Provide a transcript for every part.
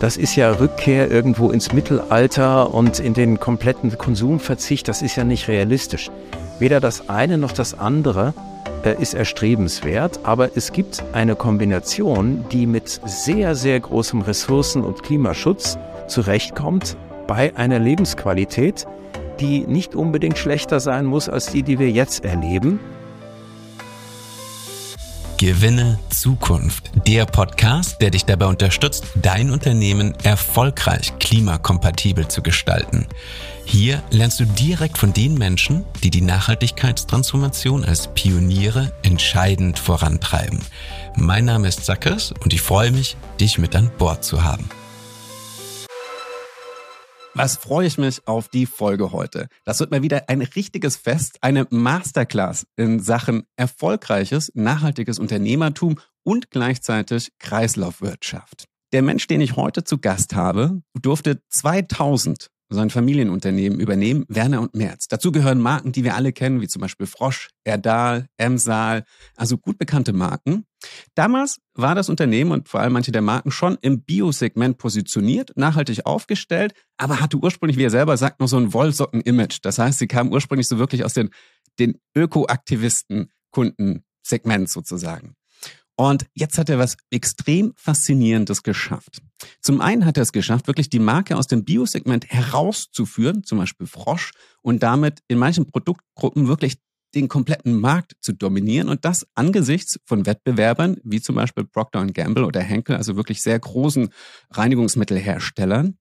das ist ja Rückkehr irgendwo ins Mittelalter und in den kompletten Konsumverzicht. Das ist ja nicht realistisch. Weder das eine noch das andere äh, ist erstrebenswert, aber es gibt eine Kombination, die mit sehr, sehr großem Ressourcen- und Klimaschutz zurechtkommt bei einer Lebensqualität, die nicht unbedingt schlechter sein muss als die, die wir jetzt erleben. Gewinne Zukunft. Der Podcast, der dich dabei unterstützt, dein Unternehmen erfolgreich klimakompatibel zu gestalten. Hier lernst du direkt von den Menschen, die die Nachhaltigkeitstransformation als Pioniere entscheidend vorantreiben. Mein Name ist Zackers und ich freue mich, dich mit an Bord zu haben. Was freue ich mich auf die Folge heute? Das wird mal wieder ein richtiges Fest, eine Masterclass in Sachen erfolgreiches, nachhaltiges Unternehmertum und gleichzeitig Kreislaufwirtschaft. Der Mensch, den ich heute zu Gast habe, durfte 2000 sein Familienunternehmen übernehmen, Werner und Merz. Dazu gehören Marken, die wir alle kennen, wie zum Beispiel Frosch, Erdal, Emsal, also gut bekannte Marken. Damals war das Unternehmen und vor allem manche der Marken schon im Biosegment positioniert, nachhaltig aufgestellt, aber hatte ursprünglich, wie er selber sagt, noch so ein Wollsocken-Image. Das heißt, sie kamen ursprünglich so wirklich aus den, den Ökoaktivisten-Kundensegment sozusagen. Und jetzt hat er was extrem Faszinierendes geschafft. Zum einen hat er es geschafft, wirklich die Marke aus dem Biosegment herauszuführen, zum Beispiel Frosch, und damit in manchen Produktgruppen wirklich den kompletten Markt zu dominieren und das angesichts von Wettbewerbern wie zum Beispiel Procter Gamble oder Henkel, also wirklich sehr großen Reinigungsmittelherstellern.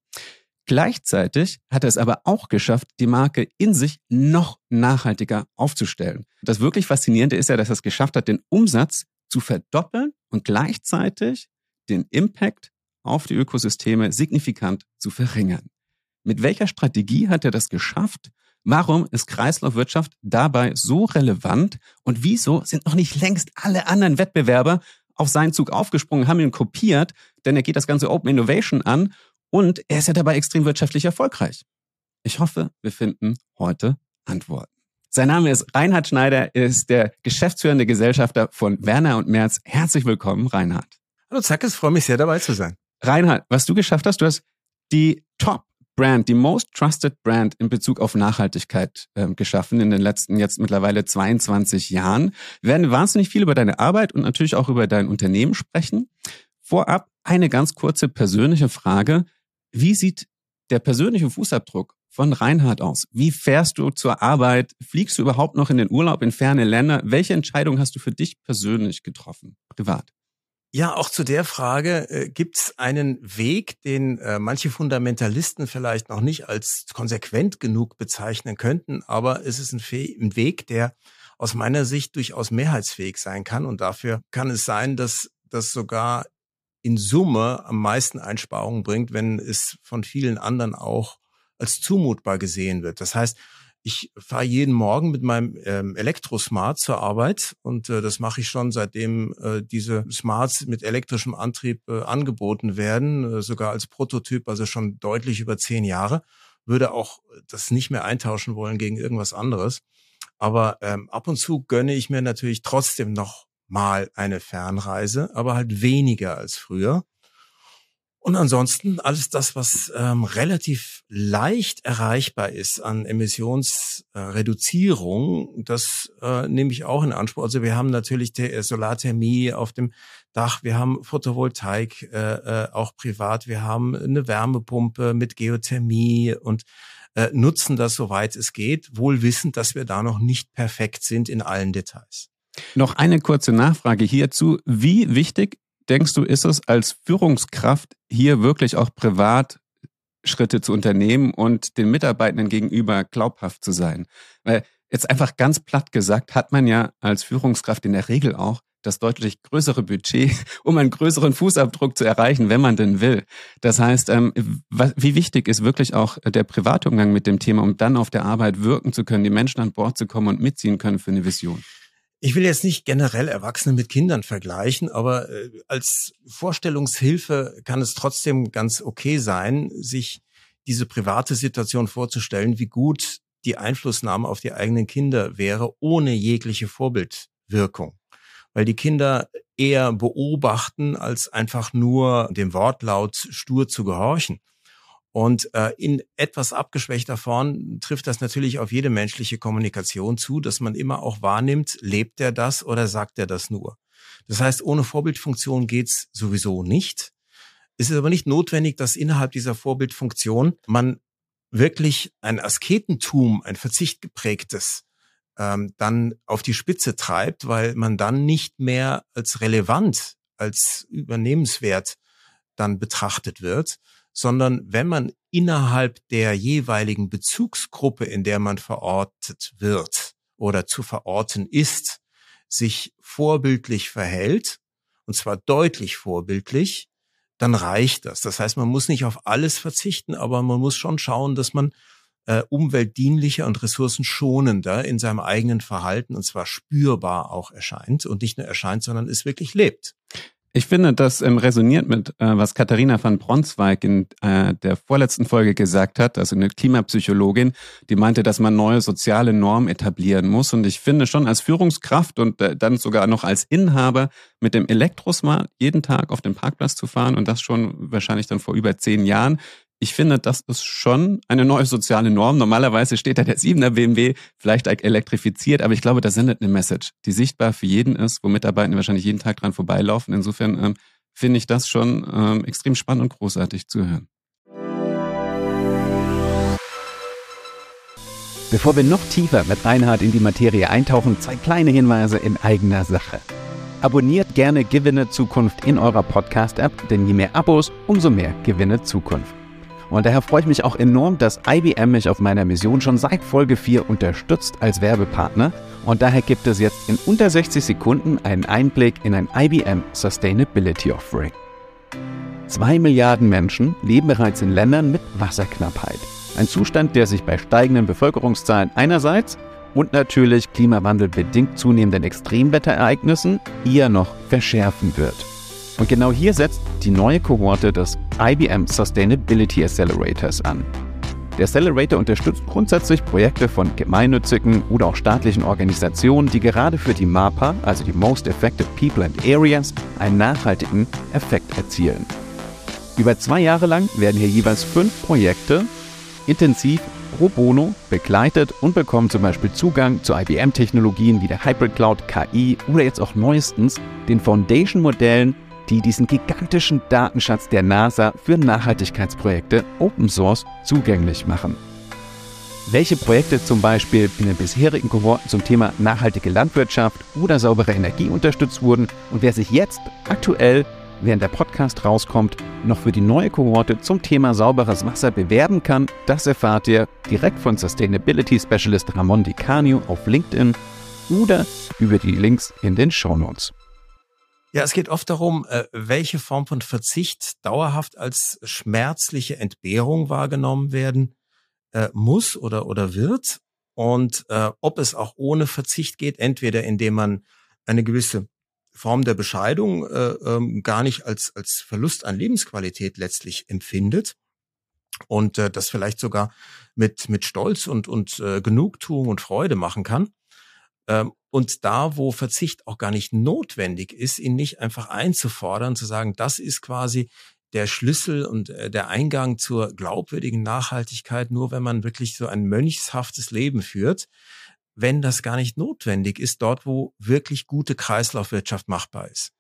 Gleichzeitig hat er es aber auch geschafft, die Marke in sich noch nachhaltiger aufzustellen. Das wirklich Faszinierende ist ja, dass er es geschafft hat, den Umsatz zu verdoppeln und gleichzeitig den Impact auf die Ökosysteme signifikant zu verringern. Mit welcher Strategie hat er das geschafft? Warum ist Kreislaufwirtschaft dabei so relevant? Und wieso sind noch nicht längst alle anderen Wettbewerber auf seinen Zug aufgesprungen, haben ihn kopiert? Denn er geht das ganze Open Innovation an und er ist ja dabei extrem wirtschaftlich erfolgreich. Ich hoffe, wir finden heute Antworten. Sein Name ist Reinhard Schneider, ist der geschäftsführende Gesellschafter von Werner und Merz. Herzlich willkommen, Reinhard. Hallo Zack, es freut mich sehr dabei zu sein. Reinhard, was du geschafft hast, du hast die Top Brand, die Most Trusted Brand in Bezug auf Nachhaltigkeit äh, geschaffen in den letzten jetzt mittlerweile 22 Jahren. Wir werden wahnsinnig viel über deine Arbeit und natürlich auch über dein Unternehmen sprechen. Vorab eine ganz kurze persönliche Frage. Wie sieht der persönliche Fußabdruck von Reinhard aus. Wie fährst du zur Arbeit? Fliegst du überhaupt noch in den Urlaub in ferne Länder? Welche Entscheidung hast du für dich persönlich getroffen, privat? Ja, auch zu der Frage äh, gibt es einen Weg, den äh, manche Fundamentalisten vielleicht noch nicht als konsequent genug bezeichnen könnten, aber es ist ein, ein Weg, der aus meiner Sicht durchaus mehrheitsfähig sein kann. Und dafür kann es sein, dass das sogar in Summe am meisten Einsparungen bringt, wenn es von vielen anderen auch als zumutbar gesehen wird. Das heißt, ich fahre jeden Morgen mit meinem ähm, Elektrosmart zur Arbeit und äh, das mache ich schon seitdem äh, diese Smarts mit elektrischem Antrieb äh, angeboten werden, äh, sogar als Prototyp, also schon deutlich über zehn Jahre. Würde auch das nicht mehr eintauschen wollen gegen irgendwas anderes. Aber ähm, ab und zu gönne ich mir natürlich trotzdem noch mal eine Fernreise, aber halt weniger als früher. Und ansonsten alles das, was ähm, relativ leicht erreichbar ist an Emissionsreduzierung, äh, das äh, nehme ich auch in Anspruch. Also wir haben natürlich äh, Solarthermie auf dem Dach, wir haben Photovoltaik äh, äh, auch privat, wir haben eine Wärmepumpe mit Geothermie und äh, nutzen das soweit es geht, wohl wissend, dass wir da noch nicht perfekt sind in allen Details. Noch eine kurze Nachfrage hierzu. Wie wichtig denkst du, ist es als Führungskraft hier wirklich auch privat Schritte zu unternehmen und den Mitarbeitenden gegenüber glaubhaft zu sein? Weil jetzt einfach ganz platt gesagt, hat man ja als Führungskraft in der Regel auch das deutlich größere Budget, um einen größeren Fußabdruck zu erreichen, wenn man denn will. Das heißt, ähm, wie wichtig ist wirklich auch der private Umgang mit dem Thema, um dann auf der Arbeit wirken zu können, die Menschen an Bord zu kommen und mitziehen können für eine Vision? Ich will jetzt nicht generell Erwachsene mit Kindern vergleichen, aber äh, als Vorstellungshilfe kann es trotzdem ganz okay sein, sich diese private Situation vorzustellen, wie gut die Einflussnahme auf die eigenen Kinder wäre, ohne jegliche Vorbildwirkung. weil die Kinder eher beobachten, als einfach nur dem Wortlaut stur zu gehorchen. Und äh, in etwas abgeschwächter Form trifft das natürlich auf jede menschliche Kommunikation zu, dass man immer auch wahrnimmt, lebt er das oder sagt er das nur. Das heißt, ohne Vorbildfunktion geht's sowieso nicht. Es ist aber nicht notwendig, dass innerhalb dieser Vorbildfunktion man wirklich ein Asketentum, ein Verzicht geprägtes, ähm, dann auf die Spitze treibt, weil man dann nicht mehr als relevant, als übernehmenswert dann betrachtet wird, sondern wenn man innerhalb der jeweiligen Bezugsgruppe, in der man verortet wird oder zu verorten ist, sich vorbildlich verhält, und zwar deutlich vorbildlich, dann reicht das. Das heißt, man muss nicht auf alles verzichten, aber man muss schon schauen, dass man äh, umweltdienlicher und ressourcenschonender in seinem eigenen Verhalten und zwar spürbar auch erscheint und nicht nur erscheint, sondern es wirklich lebt. Ich finde, das ähm, resoniert mit, äh, was Katharina van Bronswijk in äh, der vorletzten Folge gesagt hat, also eine Klimapsychologin, die meinte, dass man neue soziale Normen etablieren muss. Und ich finde schon als Führungskraft und äh, dann sogar noch als Inhaber mit dem Elektrosmart jeden Tag auf den Parkplatz zu fahren und das schon wahrscheinlich dann vor über zehn Jahren, ich finde, das ist schon eine neue soziale Norm. Normalerweise steht da der 7er BMW vielleicht elektrifiziert, aber ich glaube, das sendet eine Message, die sichtbar für jeden ist, wo Mitarbeiter wahrscheinlich jeden Tag dran vorbeilaufen. Insofern ähm, finde ich das schon ähm, extrem spannend und großartig zu hören. Bevor wir noch tiefer mit Reinhard in die Materie eintauchen, zwei kleine Hinweise in eigener Sache. Abonniert gerne Gewinne Zukunft in eurer Podcast-App, denn je mehr Abos, umso mehr Gewinne Zukunft. Und daher freue ich mich auch enorm, dass IBM mich auf meiner Mission schon seit Folge 4 unterstützt als Werbepartner. Und daher gibt es jetzt in unter 60 Sekunden einen Einblick in ein IBM Sustainability Offering. Zwei Milliarden Menschen leben bereits in Ländern mit Wasserknappheit. Ein Zustand, der sich bei steigenden Bevölkerungszahlen einerseits und natürlich klimawandelbedingt zunehmenden Extremwetterereignissen eher noch verschärfen wird. Und genau hier setzt die neue Kohorte des IBM Sustainability Accelerators an. Der Accelerator unterstützt grundsätzlich Projekte von gemeinnützigen oder auch staatlichen Organisationen, die gerade für die MAPA, also die Most Effective People and Areas, einen nachhaltigen Effekt erzielen. Über zwei Jahre lang werden hier jeweils fünf Projekte intensiv pro bono begleitet und bekommen zum Beispiel Zugang zu IBM-Technologien wie der Hybrid Cloud, KI oder jetzt auch neuestens den Foundation-Modellen die diesen gigantischen Datenschatz der NASA für Nachhaltigkeitsprojekte Open Source zugänglich machen. Welche Projekte zum Beispiel in den bisherigen Kohorten zum Thema nachhaltige Landwirtschaft oder saubere Energie unterstützt wurden und wer sich jetzt aktuell, während der Podcast rauskommt, noch für die neue Kohorte zum Thema sauberes Wasser bewerben kann, das erfahrt ihr direkt von Sustainability Specialist Ramon Di Canio auf LinkedIn oder über die Links in den Show Notes. Ja, es geht oft darum, äh, welche Form von Verzicht dauerhaft als schmerzliche Entbehrung wahrgenommen werden äh, muss oder, oder wird und äh, ob es auch ohne Verzicht geht, entweder indem man eine gewisse Form der Bescheidung äh, ähm, gar nicht als, als Verlust an Lebensqualität letztlich empfindet und äh, das vielleicht sogar mit, mit Stolz und, und äh, Genugtuung und Freude machen kann. Ähm, und da, wo Verzicht auch gar nicht notwendig ist, ihn nicht einfach einzufordern, zu sagen, das ist quasi der Schlüssel und äh, der Eingang zur glaubwürdigen Nachhaltigkeit, nur wenn man wirklich so ein mönchshaftes Leben führt, wenn das gar nicht notwendig ist, dort, wo wirklich gute Kreislaufwirtschaft machbar ist.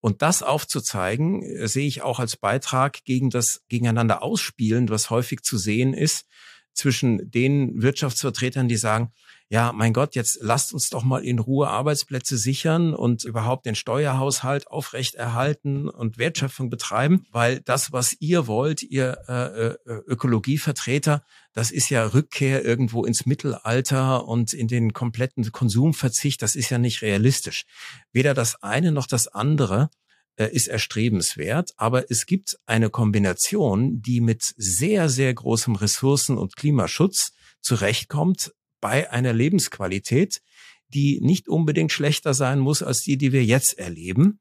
Und das aufzuzeigen, äh, sehe ich auch als Beitrag gegen das Gegeneinander ausspielen, was häufig zu sehen ist zwischen den Wirtschaftsvertretern, die sagen, ja, mein Gott, jetzt lasst uns doch mal in Ruhe Arbeitsplätze sichern und überhaupt den Steuerhaushalt aufrechterhalten und Wertschöpfung betreiben, weil das, was ihr wollt, ihr äh, äh, Ökologievertreter, das ist ja Rückkehr irgendwo ins Mittelalter und in den kompletten Konsumverzicht, das ist ja nicht realistisch. Weder das eine noch das andere äh, ist erstrebenswert, aber es gibt eine Kombination, die mit sehr, sehr großem Ressourcen- und Klimaschutz zurechtkommt, bei einer Lebensqualität, die nicht unbedingt schlechter sein muss als die, die wir jetzt erleben.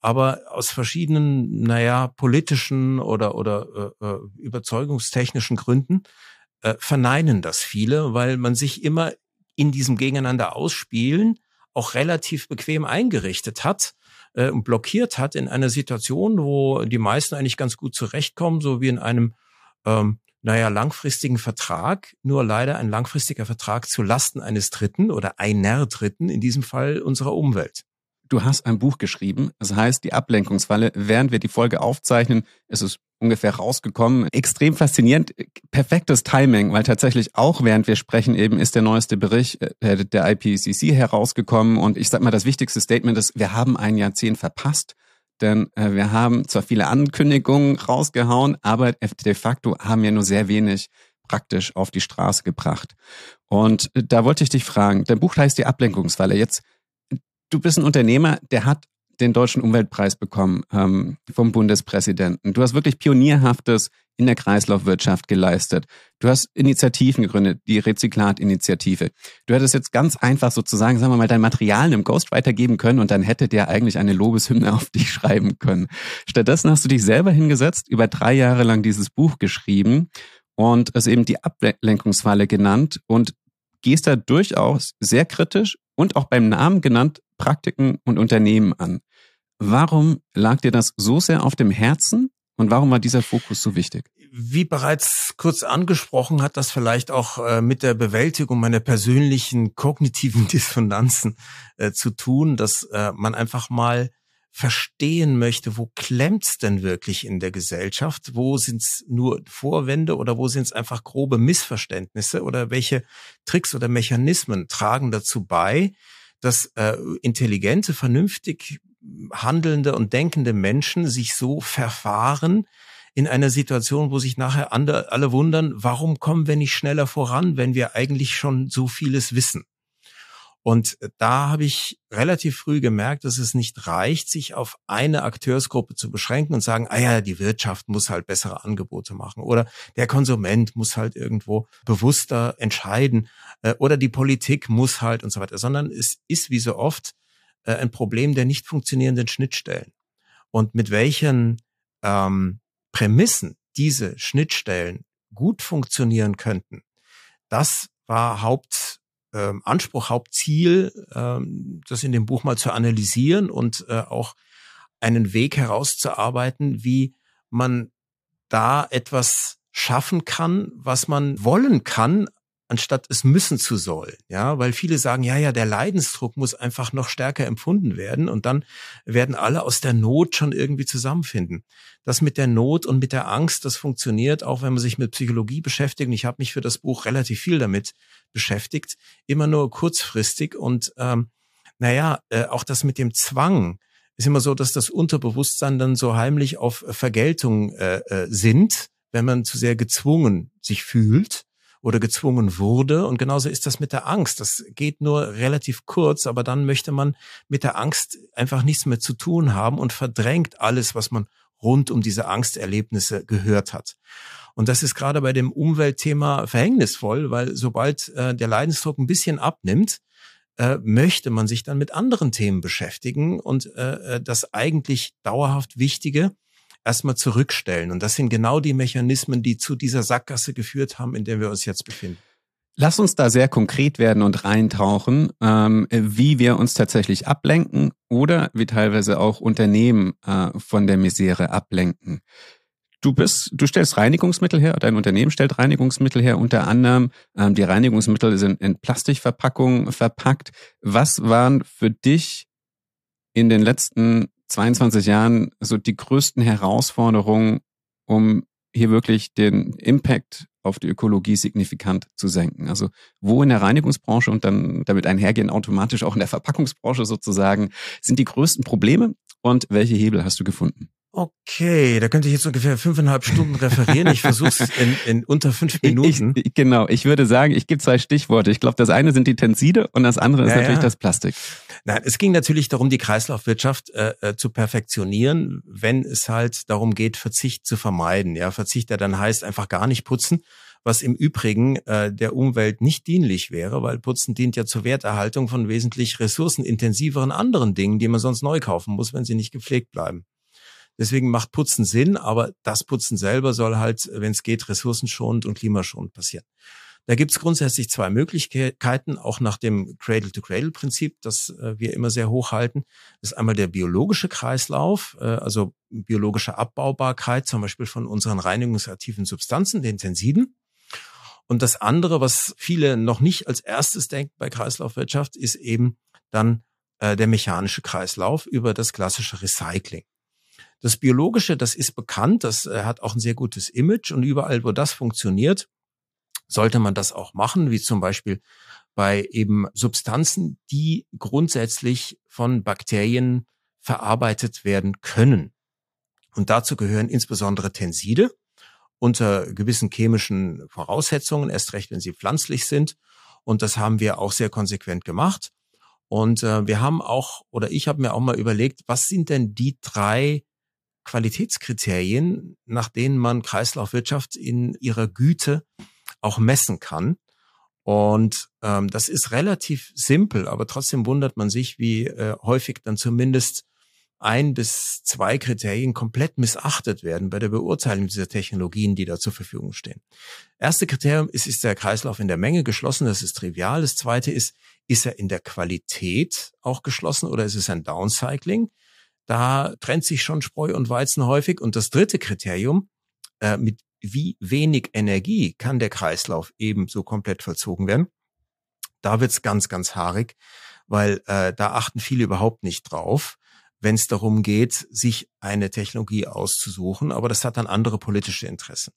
Aber aus verschiedenen, naja, politischen oder, oder äh, äh, überzeugungstechnischen Gründen äh, verneinen das viele, weil man sich immer in diesem Gegeneinander ausspielen auch relativ bequem eingerichtet hat äh, und blockiert hat in einer Situation, wo die meisten eigentlich ganz gut zurechtkommen, so wie in einem ähm, naja, langfristigen Vertrag, nur leider ein langfristiger Vertrag zu Lasten eines Dritten oder einer Dritten, in diesem Fall unserer Umwelt. Du hast ein Buch geschrieben, das heißt Die Ablenkungsfalle. Während wir die Folge aufzeichnen, ist es ungefähr rausgekommen. Extrem faszinierend, perfektes Timing, weil tatsächlich auch während wir sprechen eben ist der neueste Bericht äh, der IPCC herausgekommen und ich sag mal, das wichtigste Statement ist, wir haben ein Jahrzehnt verpasst denn äh, wir haben zwar viele Ankündigungen rausgehauen, aber de facto haben wir nur sehr wenig praktisch auf die Straße gebracht. Und äh, da wollte ich dich fragen, dein Buch heißt die Ablenkungsfalle. Jetzt, du bist ein Unternehmer, der hat den Deutschen Umweltpreis bekommen ähm, vom Bundespräsidenten. Du hast wirklich Pionierhaftes in der Kreislaufwirtschaft geleistet. Du hast Initiativen gegründet, die Rezyklat-Initiative. Du hättest jetzt ganz einfach sozusagen, sagen wir mal, dein Material einem Ghostwriter geben können und dann hätte der eigentlich eine Lobeshymne auf dich schreiben können. Stattdessen hast du dich selber hingesetzt, über drei Jahre lang dieses Buch geschrieben und es eben die Ablenkungsfalle genannt und gehst da durchaus sehr kritisch und auch beim Namen genannt Praktiken und Unternehmen an. Warum lag dir das so sehr auf dem Herzen und warum war dieser Fokus so wichtig? Wie bereits kurz angesprochen, hat das vielleicht auch äh, mit der Bewältigung meiner persönlichen kognitiven Dissonanzen äh, zu tun, dass äh, man einfach mal verstehen möchte, wo klemmt's denn wirklich in der Gesellschaft? Wo sind's nur Vorwände oder wo sind's einfach grobe Missverständnisse oder welche Tricks oder Mechanismen tragen dazu bei, dass äh, intelligente, vernünftig handelnde und denkende Menschen sich so verfahren in einer Situation, wo sich nachher alle wundern, warum kommen wir nicht schneller voran, wenn wir eigentlich schon so vieles wissen. Und da habe ich relativ früh gemerkt, dass es nicht reicht, sich auf eine Akteursgruppe zu beschränken und sagen, ah ja, die Wirtschaft muss halt bessere Angebote machen oder der Konsument muss halt irgendwo bewusster entscheiden äh, oder die Politik muss halt und so weiter, sondern es ist wie so oft äh, ein Problem der nicht funktionierenden Schnittstellen. Und mit welchen ähm, Prämissen diese Schnittstellen gut funktionieren könnten, das war Haupt ähm, Anspruch, Hauptziel, ähm, das in dem Buch mal zu analysieren und äh, auch einen Weg herauszuarbeiten, wie man da etwas schaffen kann, was man wollen kann, anstatt es müssen zu sollen. Ja, weil viele sagen, ja, ja, der Leidensdruck muss einfach noch stärker empfunden werden und dann werden alle aus der Not schon irgendwie zusammenfinden. Das mit der Not und mit der Angst, das funktioniert auch, wenn man sich mit Psychologie beschäftigt. Und ich habe mich für das Buch relativ viel damit beschäftigt, immer nur kurzfristig und ähm, naja, äh, auch das mit dem Zwang ist immer so, dass das Unterbewusstsein dann so heimlich auf Vergeltung äh, äh, sind, wenn man zu sehr gezwungen sich fühlt oder gezwungen wurde. Und genauso ist das mit der Angst. Das geht nur relativ kurz, aber dann möchte man mit der Angst einfach nichts mehr zu tun haben und verdrängt alles, was man rund um diese Angsterlebnisse gehört hat. Und das ist gerade bei dem Umweltthema verhängnisvoll, weil sobald äh, der Leidensdruck ein bisschen abnimmt, äh, möchte man sich dann mit anderen Themen beschäftigen und äh, äh das eigentlich dauerhaft Wichtige erstmal zurückstellen. Und das sind genau die Mechanismen, die zu dieser Sackgasse geführt haben, in der wir uns jetzt befinden. Lass uns da sehr konkret werden und reintauchen, ähm, wie wir uns tatsächlich ablenken oder wie teilweise auch Unternehmen äh, von der Misere ablenken. Du bist, du stellst Reinigungsmittel her, dein Unternehmen stellt Reinigungsmittel her, unter anderem ähm, die Reinigungsmittel sind in Plastikverpackungen verpackt. Was waren für dich in den letzten 22 Jahren so die größten Herausforderungen, um hier wirklich den Impact auf die Ökologie signifikant zu senken? Also wo in der Reinigungsbranche und dann damit einhergehen automatisch auch in der Verpackungsbranche sozusagen sind die größten Probleme und welche Hebel hast du gefunden? Okay, da könnte ich jetzt ungefähr fünfeinhalb Stunden referieren. Ich versuche es in, in unter fünf Minuten. Ich, genau, ich würde sagen, ich gebe zwei Stichworte. Ich glaube, das eine sind die Tenside und das andere ist ja, natürlich das Plastik. Nein, es ging natürlich darum, die Kreislaufwirtschaft äh, äh, zu perfektionieren, wenn es halt darum geht, Verzicht zu vermeiden. Ja, Verzicht, der dann heißt, einfach gar nicht putzen, was im Übrigen äh, der Umwelt nicht dienlich wäre, weil Putzen dient ja zur Werterhaltung von wesentlich ressourcenintensiveren anderen Dingen, die man sonst neu kaufen muss, wenn sie nicht gepflegt bleiben. Deswegen macht Putzen Sinn, aber das Putzen selber soll halt, wenn es geht, ressourcenschonend und klimaschonend passieren. Da gibt es grundsätzlich zwei Möglichkeiten, auch nach dem Cradle-to-Cradle-Prinzip, das äh, wir immer sehr hoch halten. Das ist einmal der biologische Kreislauf, äh, also biologische Abbaubarkeit, zum Beispiel von unseren reinigungsaktiven Substanzen, den Tensiden. Und das andere, was viele noch nicht als erstes denken bei Kreislaufwirtschaft, ist eben dann äh, der mechanische Kreislauf über das klassische Recycling. Das Biologische, das ist bekannt, das äh, hat auch ein sehr gutes Image und überall, wo das funktioniert, sollte man das auch machen, wie zum Beispiel bei eben Substanzen, die grundsätzlich von Bakterien verarbeitet werden können. Und dazu gehören insbesondere Tenside unter gewissen chemischen Voraussetzungen, erst recht, wenn sie pflanzlich sind. Und das haben wir auch sehr konsequent gemacht. Und äh, wir haben auch, oder ich habe mir auch mal überlegt, was sind denn die drei Qualitätskriterien, nach denen man Kreislaufwirtschaft in ihrer Güte auch messen kann. Und ähm, das ist relativ simpel, aber trotzdem wundert man sich, wie äh, häufig dann zumindest ein bis zwei Kriterien komplett missachtet werden bei der Beurteilung dieser Technologien, die da zur Verfügung stehen. Erste Kriterium ist, ist der Kreislauf in der Menge geschlossen, das ist trivial. Das zweite ist, ist er in der Qualität auch geschlossen oder ist es ein Downcycling? Da trennt sich schon Spreu und Weizen häufig. Und das dritte Kriterium, äh, mit wie wenig Energie kann der Kreislauf ebenso komplett vollzogen werden. Da wird's ganz, ganz haarig, weil äh, da achten viele überhaupt nicht drauf, wenn es darum geht, sich eine Technologie auszusuchen. Aber das hat dann andere politische Interessen.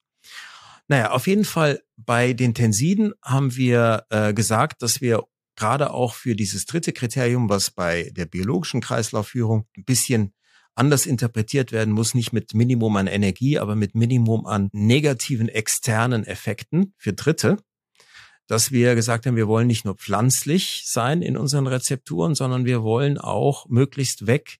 Naja, auf jeden Fall bei den Tensiden haben wir äh, gesagt, dass wir gerade auch für dieses dritte Kriterium, was bei der biologischen Kreislaufführung ein bisschen anders interpretiert werden muss, nicht mit Minimum an Energie, aber mit Minimum an negativen externen Effekten für Dritte, dass wir gesagt haben, wir wollen nicht nur pflanzlich sein in unseren Rezepturen, sondern wir wollen auch möglichst weg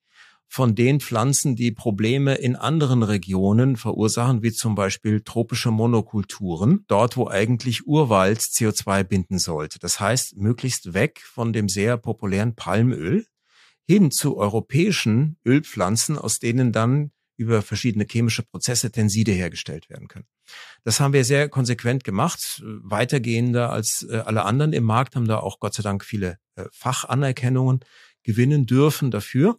von den Pflanzen, die Probleme in anderen Regionen verursachen, wie zum Beispiel tropische Monokulturen, dort wo eigentlich Urwald CO2 binden sollte. Das heißt, möglichst weg von dem sehr populären Palmöl, hin zu europäischen Ölpflanzen, aus denen dann über verschiedene chemische Prozesse Tenside hergestellt werden können. Das haben wir sehr konsequent gemacht, weitergehender als äh, alle anderen im Markt, haben da auch Gott sei Dank viele äh, Fachanerkennungen gewinnen dürfen dafür.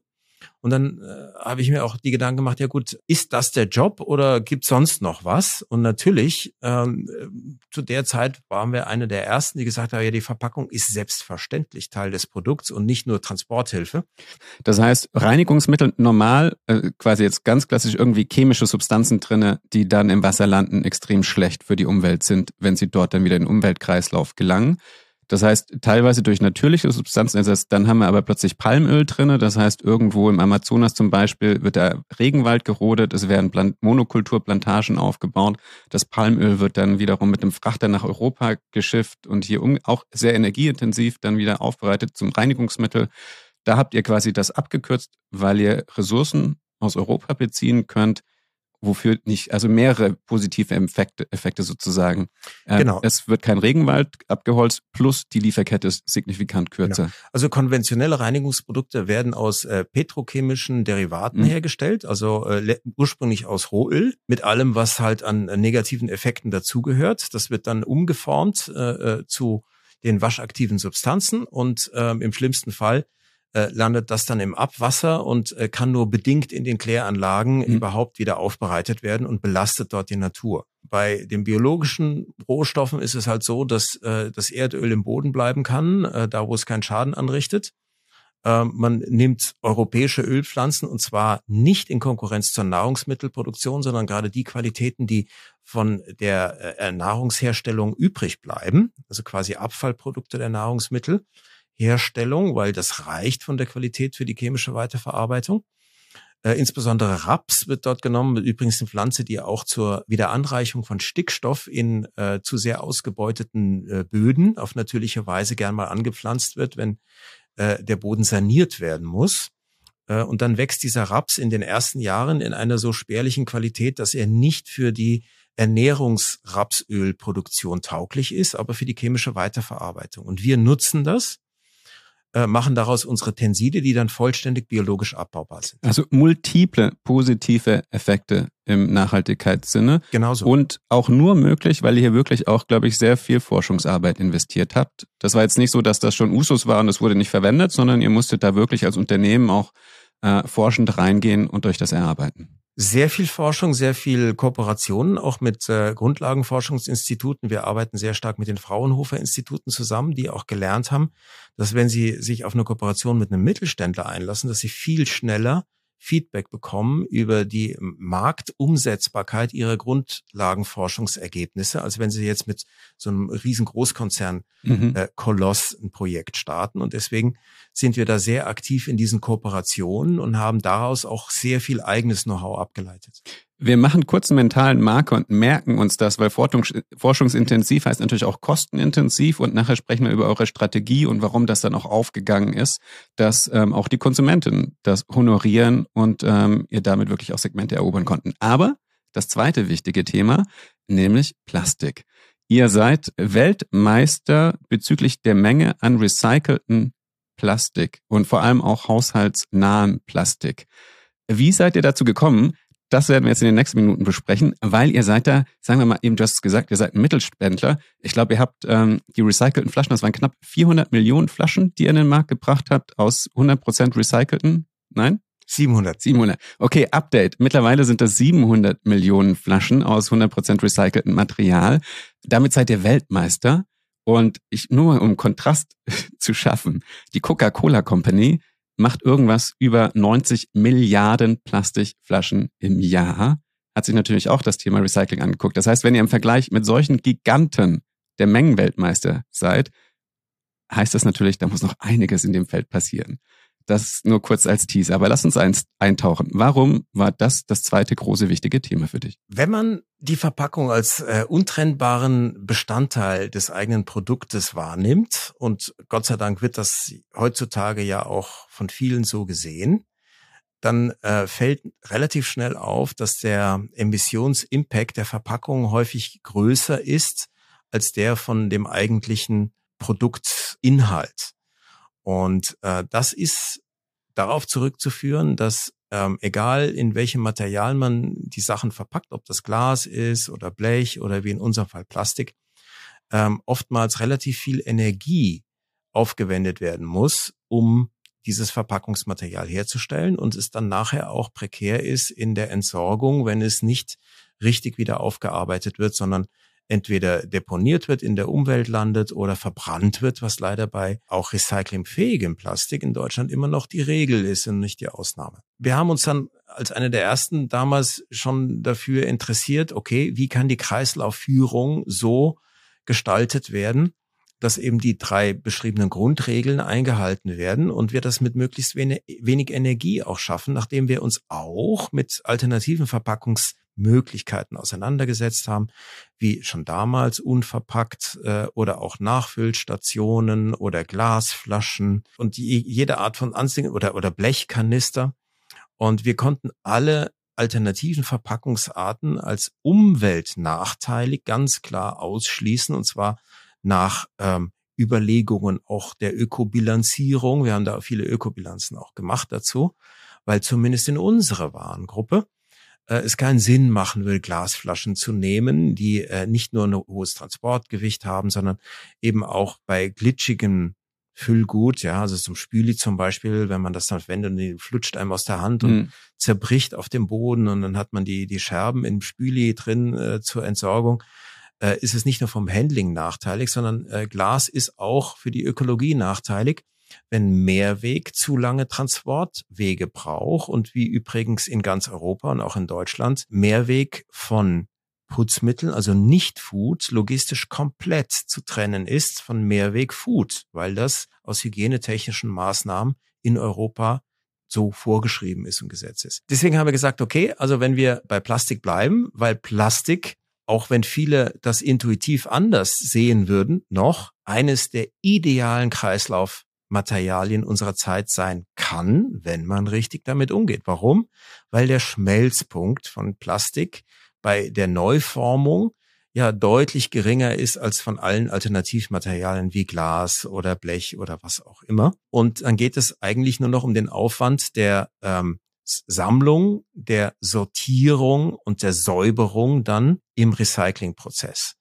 Und dann äh, habe ich mir auch die Gedanken gemacht, ja gut, ist das der Job oder gibt sonst noch was? Und natürlich, ähm, zu der Zeit waren wir eine der ersten, die gesagt haben, ja, die Verpackung ist selbstverständlich Teil des Produkts und nicht nur Transporthilfe. Das heißt, Reinigungsmittel normal, äh, quasi jetzt ganz klassisch irgendwie chemische Substanzen drinne, die dann im Wasser landen, extrem schlecht für die Umwelt sind, wenn sie dort dann wieder in den Umweltkreislauf gelangen. Das heißt, teilweise durch natürliche Substanzen ersetzt. Dann haben wir aber plötzlich Palmöl drinne. Das heißt, irgendwo im Amazonas zum Beispiel wird der Regenwald gerodet. Es werden Monokulturplantagen aufgebaut. Das Palmöl wird dann wiederum mit einem Frachter nach Europa geschifft und hier auch sehr energieintensiv dann wieder aufbereitet zum Reinigungsmittel. Da habt ihr quasi das abgekürzt, weil ihr Ressourcen aus Europa beziehen könnt, wofür nicht, also mehrere positive Effekte, Effekte sozusagen. Ähm, genau. Es wird kein Regenwald abgeholzt, plus die Lieferkette ist signifikant kürzer. Genau. Also konventionelle Reinigungsprodukte werden aus äh, petrochemischen Derivaten mhm. hergestellt, also äh, ursprünglich aus Rohöl, mit allem, was halt an äh, negativen Effekten dazugehört. Das wird dann umgeformt äh, äh zu den waschaktiven Substanzen und äh, im schlimmsten Fall äh, landet das dann im Abwasser und äh, kann nur bedingt in den Kläranlagen mhm. überhaupt wieder aufbereitet werden und belastet dort die Natur. Bei den biologischen Rohstoffen ist es halt so, dass äh, das Erdöl im Boden bleiben kann, äh, da wo es keinen Schaden anrichtet. Äh, man nimmt europäische Ölpflanzen und zwar nicht in Konkurrenz zur Nahrungsmittelproduktion, sondern gerade die Qualitäten, die von der äh, Nahrungsherstellung übrig bleiben, also quasi Abfallprodukte der Nahrungsmittel Herstellung, weil das reicht von der Qualität für die chemische Weiterverarbeitung. Äh, insbesondere Raps wird dort genommen, übrigens eine Pflanze, die auch zur Wiederanreichung von Stickstoff in äh, zu sehr ausgebeuteten äh, Böden auf natürliche Weise gern mal angepflanzt wird, wenn äh, der Boden saniert werden muss. Äh, und dann wächst dieser Raps in den ersten Jahren in einer so spärlichen Qualität, dass er nicht für die Ernährungsrapsölproduktion tauglich ist, aber für die chemische Weiterverarbeitung. Und wir nutzen das äh, machen daraus unsere Tenside, die dann vollständig biologisch abbaubar sind. Also multiple positive Effekte im Nachhaltigkeitssinne. Genauso. Und auch nur möglich, weil ihr hier wirklich auch, glaube ich, sehr viel Forschungsarbeit investiert habt. Das war jetzt nicht so, dass das schon Usus war und es wurde nicht verwendet, sondern ihr musstet da wirklich als Unternehmen auch äh, forschend reingehen und euch das erarbeiten sehr viel Forschung, sehr viel Kooperationen, auch mit äh, Grundlagenforschungsinstituten. Wir arbeiten sehr stark mit den Fraunhofer Instituten zusammen, die auch gelernt haben, dass wenn sie sich auf eine Kooperation mit einem Mittelständler einlassen, dass sie viel schneller Feedback bekommen über die Marktumsetzbarkeit ihrer Grundlagenforschungsergebnisse, als wenn sie jetzt mit so einem riesen Großkonzern mhm. äh, Koloss ein Projekt starten. Und deswegen sind wir da sehr aktiv in diesen Kooperationen und haben daraus auch sehr viel eigenes Know-how abgeleitet. Wir machen kurz einen mentalen Marker und merken uns das, weil forschungsintensiv heißt natürlich auch kostenintensiv und nachher sprechen wir über eure Strategie und warum das dann auch aufgegangen ist, dass ähm, auch die Konsumenten das honorieren und ähm, ihr damit wirklich auch Segmente erobern konnten. Aber das zweite wichtige Thema, nämlich Plastik. Ihr seid Weltmeister bezüglich der Menge an recycelten Plastik und vor allem auch haushaltsnahen Plastik. Wie seid ihr dazu gekommen, das werden wir jetzt in den nächsten Minuten besprechen, weil ihr seid da, sagen wir mal, eben, du hast es gesagt, ihr seid ein Mittelspendler. Ich glaube, ihr habt ähm, die recycelten Flaschen, das waren knapp 400 Millionen Flaschen, die ihr in den Markt gebracht habt, aus 100% recycelten, nein? 700. 700. Okay, Update. Mittlerweile sind das 700 Millionen Flaschen aus 100% recyceltem Material. Damit seid ihr Weltmeister. Und ich, nur mal um Kontrast zu schaffen, die Coca-Cola Company macht irgendwas über 90 Milliarden Plastikflaschen im Jahr. Hat sich natürlich auch das Thema Recycling angeguckt. Das heißt, wenn ihr im Vergleich mit solchen Giganten der Mengenweltmeister seid, heißt das natürlich, da muss noch einiges in dem Feld passieren. Das nur kurz als Teaser. Aber lass uns eins eintauchen. Warum war das das zweite große wichtige Thema für dich? Wenn man die Verpackung als äh, untrennbaren Bestandteil des eigenen Produktes wahrnimmt, und Gott sei Dank wird das heutzutage ja auch von vielen so gesehen, dann äh, fällt relativ schnell auf, dass der Emissionsimpact der Verpackung häufig größer ist als der von dem eigentlichen Produktinhalt. Und äh, das ist darauf zurückzuführen, dass ähm, egal in welchem Material man die Sachen verpackt, ob das Glas ist oder Blech oder wie in unserem Fall Plastik, ähm, oftmals relativ viel Energie aufgewendet werden muss, um dieses Verpackungsmaterial herzustellen und es dann nachher auch prekär ist in der Entsorgung, wenn es nicht richtig wieder aufgearbeitet wird, sondern entweder deponiert wird, in der Umwelt landet oder verbrannt wird, was leider bei auch recyclingfähigem Plastik in Deutschland immer noch die Regel ist und nicht die Ausnahme. Wir haben uns dann als eine der ersten damals schon dafür interessiert, okay, wie kann die Kreislaufführung so gestaltet werden, dass eben die drei beschriebenen Grundregeln eingehalten werden und wir das mit möglichst wenig, Energie auch schaffen, nachdem wir uns auch mit alternativen Verpackungs Möglichkeiten auseinandergesetzt haben, wie schon damals unverpackt äh, oder auch Nachfüllstationen oder Glasflaschen und die, jede Art von Anziehung oder, oder Blechkanister. Und wir konnten alle alternativen Verpackungsarten als umweltnachteilig ganz klar ausschließen, und zwar nach ähm, Überlegungen auch der Ökobilanzierung. Wir haben da viele Ökobilanzen auch gemacht dazu, weil zumindest in unserer Warengruppe äh, es keinen Sinn machen will, Glasflaschen zu nehmen, die äh, nicht nur ein hohes Transportgewicht haben, sondern eben auch bei glitschigem Füllgut, ja, also zum Spüli zum Beispiel, wenn man das dann verwendet und die flutscht einem aus der Hand und mhm. zerbricht auf dem Boden und dann hat man die, die Scherben im Spüli drin äh, zur Entsorgung, äh, ist es nicht nur vom Handling nachteilig, sondern äh, Glas ist auch für die Ökologie nachteilig, wenn Mehrweg zu lange Transportwege braucht und wie übrigens in ganz Europa und auch in Deutschland Mehrweg von Putzmitteln, also nicht Food, logistisch komplett zu trennen ist von Mehrweg Food, weil das aus hygienetechnischen Maßnahmen in Europa so vorgeschrieben ist und Gesetz ist. Deswegen haben wir gesagt, okay, also wenn wir bei Plastik bleiben, weil Plastik, auch wenn viele das intuitiv anders sehen würden, noch eines der idealen Kreislauf Materialien unserer Zeit sein kann, wenn man richtig damit umgeht. Warum? Weil der Schmelzpunkt von Plastik bei der Neuformung ja deutlich geringer ist als von allen Alternativmaterialien wie Glas oder Blech oder was auch immer. Und dann geht es eigentlich nur noch um den Aufwand der ähm, Sammlung, der Sortierung und der Säuberung dann im Recyclingprozess.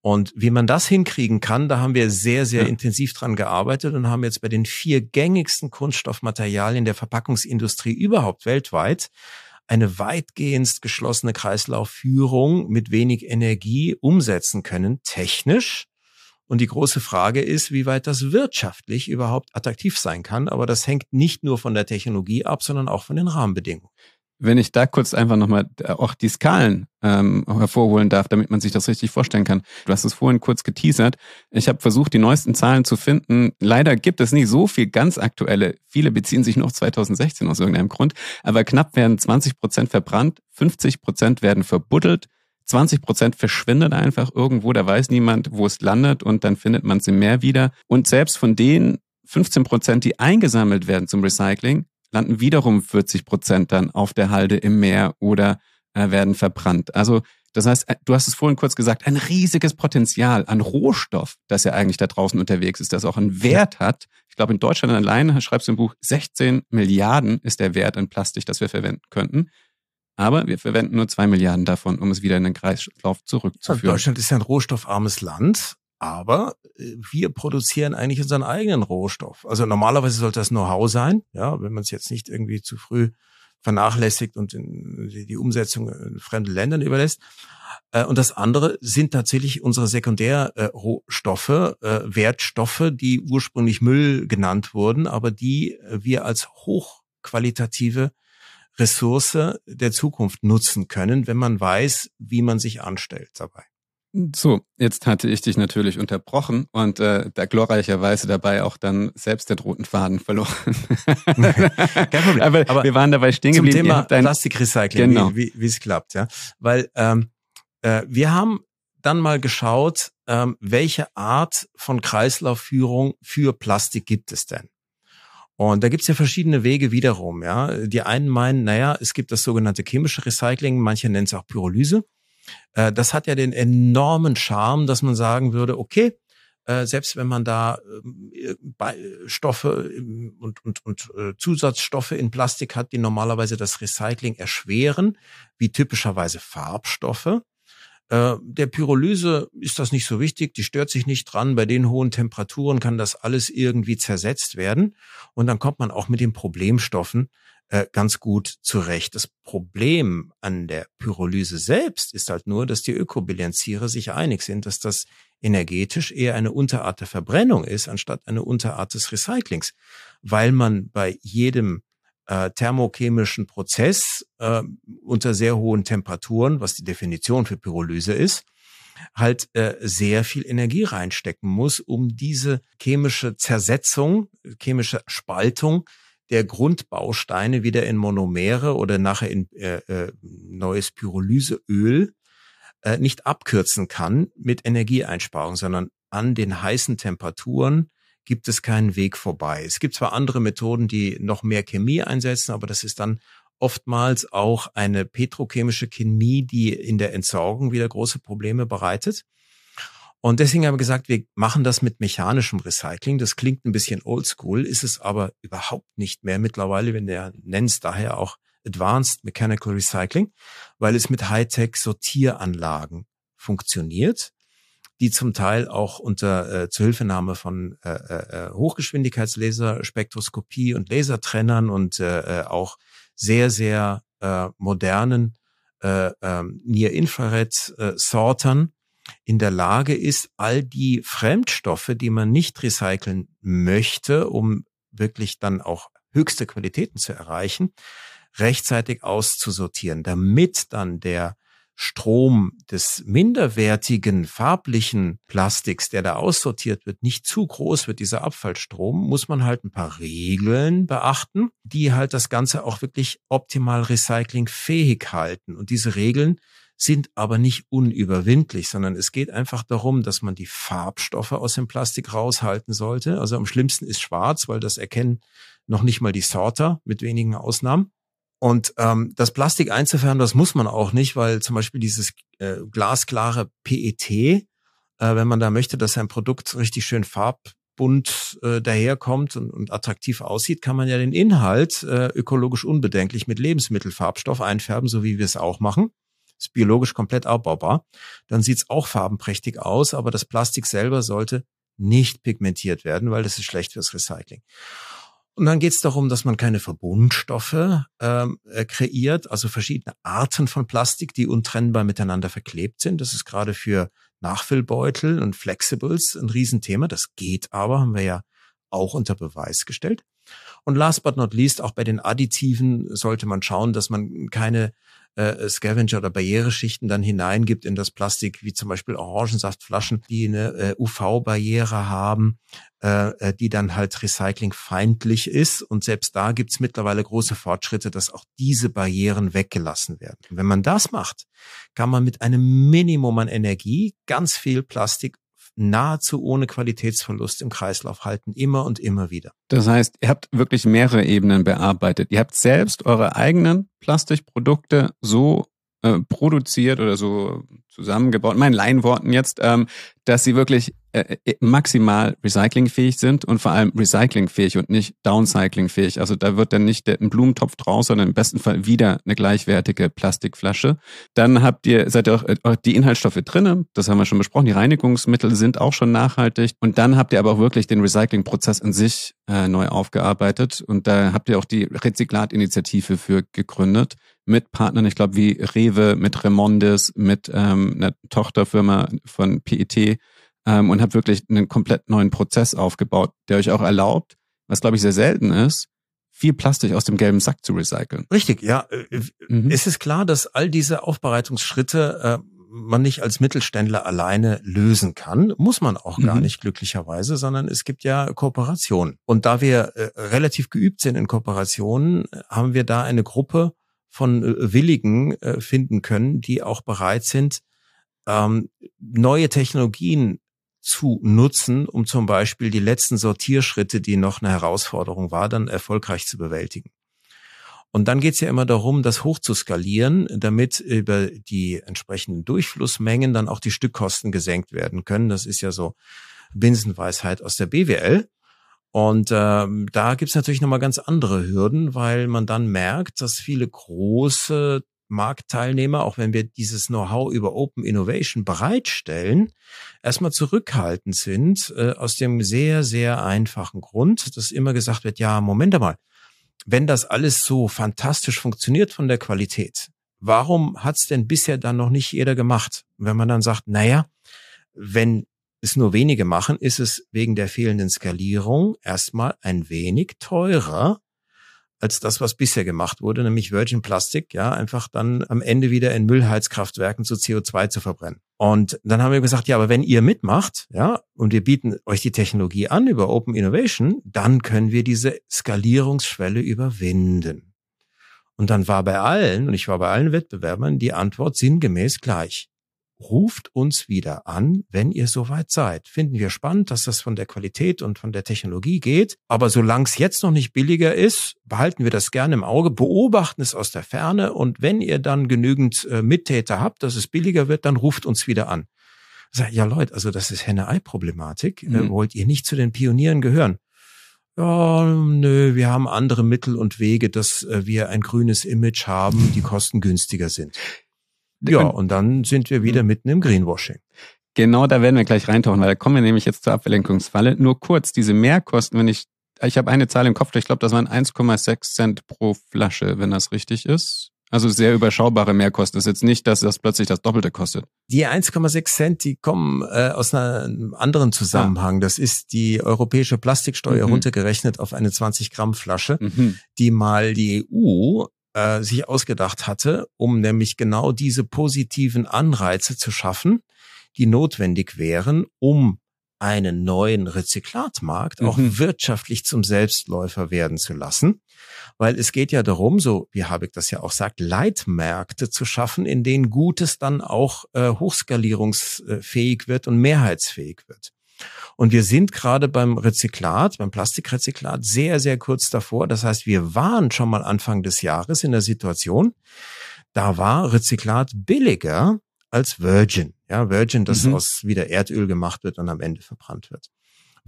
Und wie man das hinkriegen kann, da haben wir sehr, sehr ja. intensiv dran gearbeitet und haben jetzt bei den vier gängigsten Kunststoffmaterialien der Verpackungsindustrie überhaupt weltweit eine weitgehend geschlossene Kreislaufführung mit wenig Energie umsetzen können, technisch. Und die große Frage ist, wie weit das wirtschaftlich überhaupt attraktiv sein kann. Aber das hängt nicht nur von der Technologie ab, sondern auch von den Rahmenbedingungen. Wenn ich da kurz einfach nochmal äh, auch die Skalen ähm, hervorholen darf, damit man sich das richtig vorstellen kann. Du hast es vorhin kurz geteasert. Ich habe versucht, die neuesten Zahlen zu finden. Leider gibt es nicht so viel ganz aktuelle. Viele beziehen sich auf 2016 aus irgendeinem Grund. Aber knapp werden 20 Prozent verbrannt, 50 Prozent werden verbuddelt, 20 Prozent verschwindet einfach irgendwo. Da weiß niemand, wo es landet und dann findet man es im Meer wieder. Und selbst von den 15 Prozent, die eingesammelt werden zum Recycling, landen wiederum 40 Prozent dann auf der Halde im Meer oder äh, werden verbrannt. Also das heißt, äh, du hast es vorhin kurz gesagt, ein riesiges Potenzial an Rohstoff, das ja eigentlich da draußen unterwegs ist, das auch einen Wert hat. Ich glaube, in Deutschland allein, schreibst du im Buch, 16 Milliarden ist der Wert an Plastik, das wir verwenden könnten. Aber wir verwenden nur zwei Milliarden davon, um es wieder in den Kreislauf zurückzuführen. Deutschland ist ja ein rohstoffarmes Land. Aber äh, wir produzieren eigentlich unseren eigenen Rohstoff. Also normalerweise sollte das Know-how sein, ja, wenn man es jetzt nicht irgendwie zu früh vernachlässigt und die Umsetzung in fremden Ländern überlässt. Äh, und das andere sind tatsächlich unsere Sekundärrohstoffe, äh, Wertstoffe, die ursprünglich Müll genannt wurden, aber die wir als hochqualitative Ressource der Zukunft nutzen können, wenn man weiß, wie man sich anstellt dabei. So, jetzt hatte ich dich natürlich unterbrochen und äh, da glorreicherweise dabei auch dann selbst den roten Faden verloren. Kein Problem. Aber, Aber, wir waren dabei stehen geblieben. Zum Thema Plastikrecycling, genau. wie, wie es klappt, ja. Weil ähm, äh, wir haben dann mal geschaut, ähm, welche Art von Kreislaufführung für Plastik gibt es denn? Und da gibt's ja verschiedene Wege wiederum. Ja, die einen meinen, naja, es gibt das sogenannte chemische Recycling, manche nennen es auch Pyrolyse. Äh, das hat ja den enormen Charme, dass man sagen würde, okay, äh, selbst wenn man da äh, Stoffe und, und, und Zusatzstoffe in Plastik hat, die normalerweise das Recycling erschweren, wie typischerweise Farbstoffe, der Pyrolyse ist das nicht so wichtig, die stört sich nicht dran. Bei den hohen Temperaturen kann das alles irgendwie zersetzt werden. Und dann kommt man auch mit den Problemstoffen äh, ganz gut zurecht. Das Problem an der Pyrolyse selbst ist halt nur, dass die Ökobilanzierer sich einig sind, dass das energetisch eher eine Unterart der Verbrennung ist, anstatt eine Unterart des Recyclings, weil man bei jedem äh, thermochemischen Prozess äh, unter sehr hohen Temperaturen, was die Definition für Pyrolyse ist, halt äh, sehr viel Energie reinstecken muss, um diese chemische Zersetzung, chemische Spaltung der Grundbausteine wieder in Monomere oder nachher in äh, äh, neues Pyrolyseöl äh, nicht abkürzen kann mit Energieeinsparung, sondern an den heißen Temperaturen gibt es keinen Weg vorbei. Es gibt zwar andere Methoden, die noch mehr Chemie einsetzen, aber das ist dann oftmals auch eine petrochemische Chemie, die in der Entsorgung wieder große Probleme bereitet. Und deswegen haben wir gesagt, wir machen das mit mechanischem Recycling. Das klingt ein bisschen oldschool, ist es aber überhaupt nicht mehr mittlerweile. Wenn der nennt es daher auch Advanced Mechanical Recycling, weil es mit Hightech Sortieranlagen funktioniert, die zum Teil auch unter äh, Zuhilfenahme von äh, äh, Hochgeschwindigkeitslaserspektroskopie und Lasertrennern und äh, äh auch sehr, sehr äh, modernen äh, äh, Near-Infrared-Sortern in der Lage ist, all die Fremdstoffe, die man nicht recyceln möchte, um wirklich dann auch höchste Qualitäten zu erreichen, rechtzeitig auszusortieren, damit dann der Strom des minderwertigen farblichen Plastiks, der da aussortiert wird, nicht zu groß wird, dieser Abfallstrom, muss man halt ein paar Regeln beachten, die halt das Ganze auch wirklich optimal recyclingfähig halten. Und diese Regeln sind aber nicht unüberwindlich, sondern es geht einfach darum, dass man die Farbstoffe aus dem Plastik raushalten sollte. Also am schlimmsten ist schwarz, weil das erkennen noch nicht mal die Sorter mit wenigen Ausnahmen. Und ähm, das Plastik einzufärben, das muss man auch nicht, weil zum Beispiel dieses äh, glasklare PET, äh, wenn man da möchte, dass ein Produkt richtig schön farbbunt äh, daherkommt und, und attraktiv aussieht, kann man ja den Inhalt äh, ökologisch unbedenklich mit Lebensmittelfarbstoff einfärben, so wie wir es auch machen. Ist biologisch komplett abbaubar. Dann sieht's auch farbenprächtig aus, aber das Plastik selber sollte nicht pigmentiert werden, weil das ist schlecht fürs Recycling. Und dann geht es darum, dass man keine Verbundstoffe ähm, äh, kreiert, also verschiedene Arten von Plastik, die untrennbar miteinander verklebt sind. Das ist gerade für Nachfüllbeutel und Flexibles ein Riesenthema. Das geht aber, haben wir ja auch unter Beweis gestellt. Und last but not least, auch bei den Additiven sollte man schauen, dass man keine äh, Scavenger oder Barriereschichten dann hineingibt in das Plastik, wie zum Beispiel Orangensaftflaschen, die eine äh, UV-Barriere haben, äh, äh, die dann halt recyclingfeindlich ist. Und selbst da gibt's mittlerweile große Fortschritte, dass auch diese Barrieren weggelassen werden. Und wenn man das macht, kann man mit einem Minimum an Energie ganz viel Plastik nahezu ohne Qualitätsverlust im Kreislauf halten, immer und immer wieder. Das heißt, ihr habt wirklich mehrere Ebenen bearbeitet. Ihr habt selbst eure eigenen Plastikprodukte so äh, produziert oder so zusammengebaut, in meinen Laienworten jetzt, ähm, dass sie wirklich maximal recyclingfähig sind und vor allem recyclingfähig und nicht downcyclingfähig. Also da wird dann nicht ein Blumentopf draus, sondern im besten Fall wieder eine gleichwertige Plastikflasche. Dann habt ihr, seid ihr auch, auch die Inhaltsstoffe drinnen, das haben wir schon besprochen, die Reinigungsmittel sind auch schon nachhaltig. Und dann habt ihr aber auch wirklich den Recyclingprozess in sich äh, neu aufgearbeitet. Und da habt ihr auch die Rezyklatinitiative für gegründet mit Partnern, ich glaube, wie Rewe, mit Remondes, mit ähm, einer Tochterfirma von PET ähm, und habt wirklich einen komplett neuen Prozess aufgebaut, der euch auch erlaubt, was glaube ich sehr selten ist, viel Plastik aus dem gelben Sack zu recyceln. Richtig, ja. Äh, mhm. Es ist klar, dass all diese Aufbereitungsschritte äh, man nicht als Mittelständler alleine lösen kann, muss man auch gar mhm. nicht glücklicherweise, sondern es gibt ja Kooperationen. Und da wir äh, relativ geübt sind in Kooperationen, haben wir da eine Gruppe von äh, Willigen äh, finden können, die auch bereit sind, ähm, neue Technologien zu nutzen, um zum Beispiel die letzten Sortierschritte, die noch eine Herausforderung war, dann erfolgreich zu bewältigen. Und dann geht es ja immer darum, das hoch zu skalieren, damit über die entsprechenden Durchflussmengen dann auch die Stückkosten gesenkt werden können. Das ist ja so Binsenweisheit aus der BWL. Und ähm, da gibt's natürlich nochmal ganz andere Hürden, weil man dann merkt, dass viele große Marktteilnehmer, auch wenn wir dieses Know-how über Open Innovation bereitstellen, erstmal zurückhaltend sind, äh, aus dem sehr, sehr einfachen Grund, dass immer gesagt wird, ja, Moment einmal, wenn das alles so fantastisch funktioniert von der Qualität, warum hat's denn bisher dann noch nicht jeder gemacht? wenn man dann sagt, naja, wenn es nur wenige machen, ist es wegen der fehlenden Skalierung erstmal ein wenig teurer, als das, was bisher gemacht wurde, nämlich Virgin Plastik, ja, einfach dann am Ende wieder in Müllheizkraftwerken zu CO2 zu verbrennen. Und dann haben wir gesagt, ja, aber wenn ihr mitmacht, ja, und wir bieten euch die Technologie an über Open Innovation, dann können wir diese Skalierungsschwelle überwinden. Und dann war bei allen, und ich war bei allen Wettbewerbern, die Antwort sinngemäß gleich ruft uns wieder an, wenn ihr soweit seid. Finden wir spannend, dass das von der Qualität und von der Technologie geht. Aber solange es jetzt noch nicht billiger ist, behalten wir das gerne im Auge, beobachten es aus der Ferne und wenn ihr dann genügend äh, Mittäter habt, dass es billiger wird, dann ruft uns wieder an. Sag, ja Leute, also das ist Henne-Ei-Problematik. Äh, mhm. Äh, wollt ihr nicht zu den Pionieren gehören? Ja, nö, wir haben andere Mittel und Wege, dass äh, wir ein grünes Image haben, die kostengünstiger sind. Ja, und dann sind wir wieder hm. mitten im Greenwashing. Genau, da werden wir gleich reintauchen, weil da kommen wir nämlich jetzt zur Ablenkungsfalle. Nur kurz, diese Mehrkosten, wenn ich, ich habe eine Zahl im Kopf, ich glaube, das waren 1,6 Cent pro Flasche, wenn das richtig ist. Also sehr überschaubare Mehrkosten. Das ist jetzt nicht, dass das plötzlich das Doppelte kostet. Die 1,6 Cent, die kommen äh, aus einem anderen Zusammenhang. Das ist die europäische Plastiksteuer mhm. runtergerechnet auf eine 20 Gramm Flasche, mhm. die mal die EU äh, sich ausgedacht hatte, um nämlich genau diese positiven Anreize zu schaffen, die notwendig wären, um einen neuen Rezyklatmarkt mhm. auch wirtschaftlich zum Selbstläufer werden zu lassen. Weil es geht ja darum, so wie Habeck das ja auch sagt, Leitmärkte zu schaffen, in denen Gutes dann auch äh, hochskalierungsfähig wird und mehrheitsfähig wird. Und wir sind gerade beim Rezyklat, beim Plastikrezyklat sehr, sehr kurz davor. Das heißt, wir waren schon mal Anfang des Jahres in der Situation, da war Rezyklat billiger als Virgin. Ja, Virgin, das mhm. aus wieder Erdöl gemacht wird und am Ende verbrannt wird.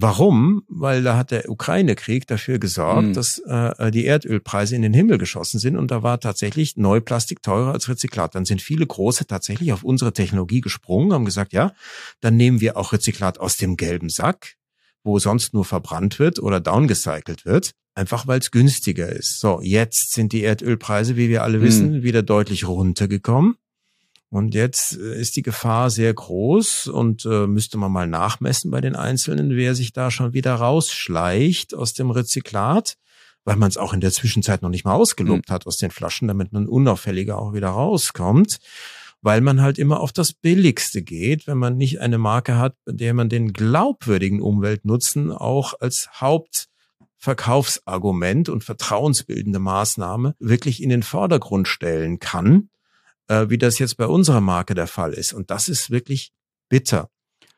Warum? Weil da hat der Ukraine-Krieg dafür gesorgt, mhm. dass äh, die Erdölpreise in den Himmel geschossen sind und da war tatsächlich Neuplastik teurer als Rezyklat. Dann sind viele große tatsächlich auf unsere Technologie gesprungen, haben gesagt, ja, dann nehmen wir auch Rezyklat aus dem gelben Sack, wo sonst nur verbrannt wird oder downgecycelt wird, einfach weil es günstiger ist. So, jetzt sind die Erdölpreise, wie wir alle mhm. wissen, wieder deutlich runtergekommen. Und jetzt äh, ist die Gefahr sehr groß und äh, müsste man mal nachmessen bei den Einzelnen, wer sich da schon wieder rausschleicht aus dem Rezyklat, weil man es auch in der Zwischenzeit noch nicht mal ausgelobt mhm. hat aus den Flaschen, damit man unauffälliger auch wieder rauskommt, weil man halt immer auf das Billigste geht, wenn man nicht eine Marke hat, bei der man den glaubwürdigen Umweltnutzen auch als Hauptverkaufsargument und vertrauensbildende Maßnahme wirklich in den Vordergrund stellen kann äh, wie das jetzt bei unserer Marke der Fall ist. Und das ist wirklich bitter,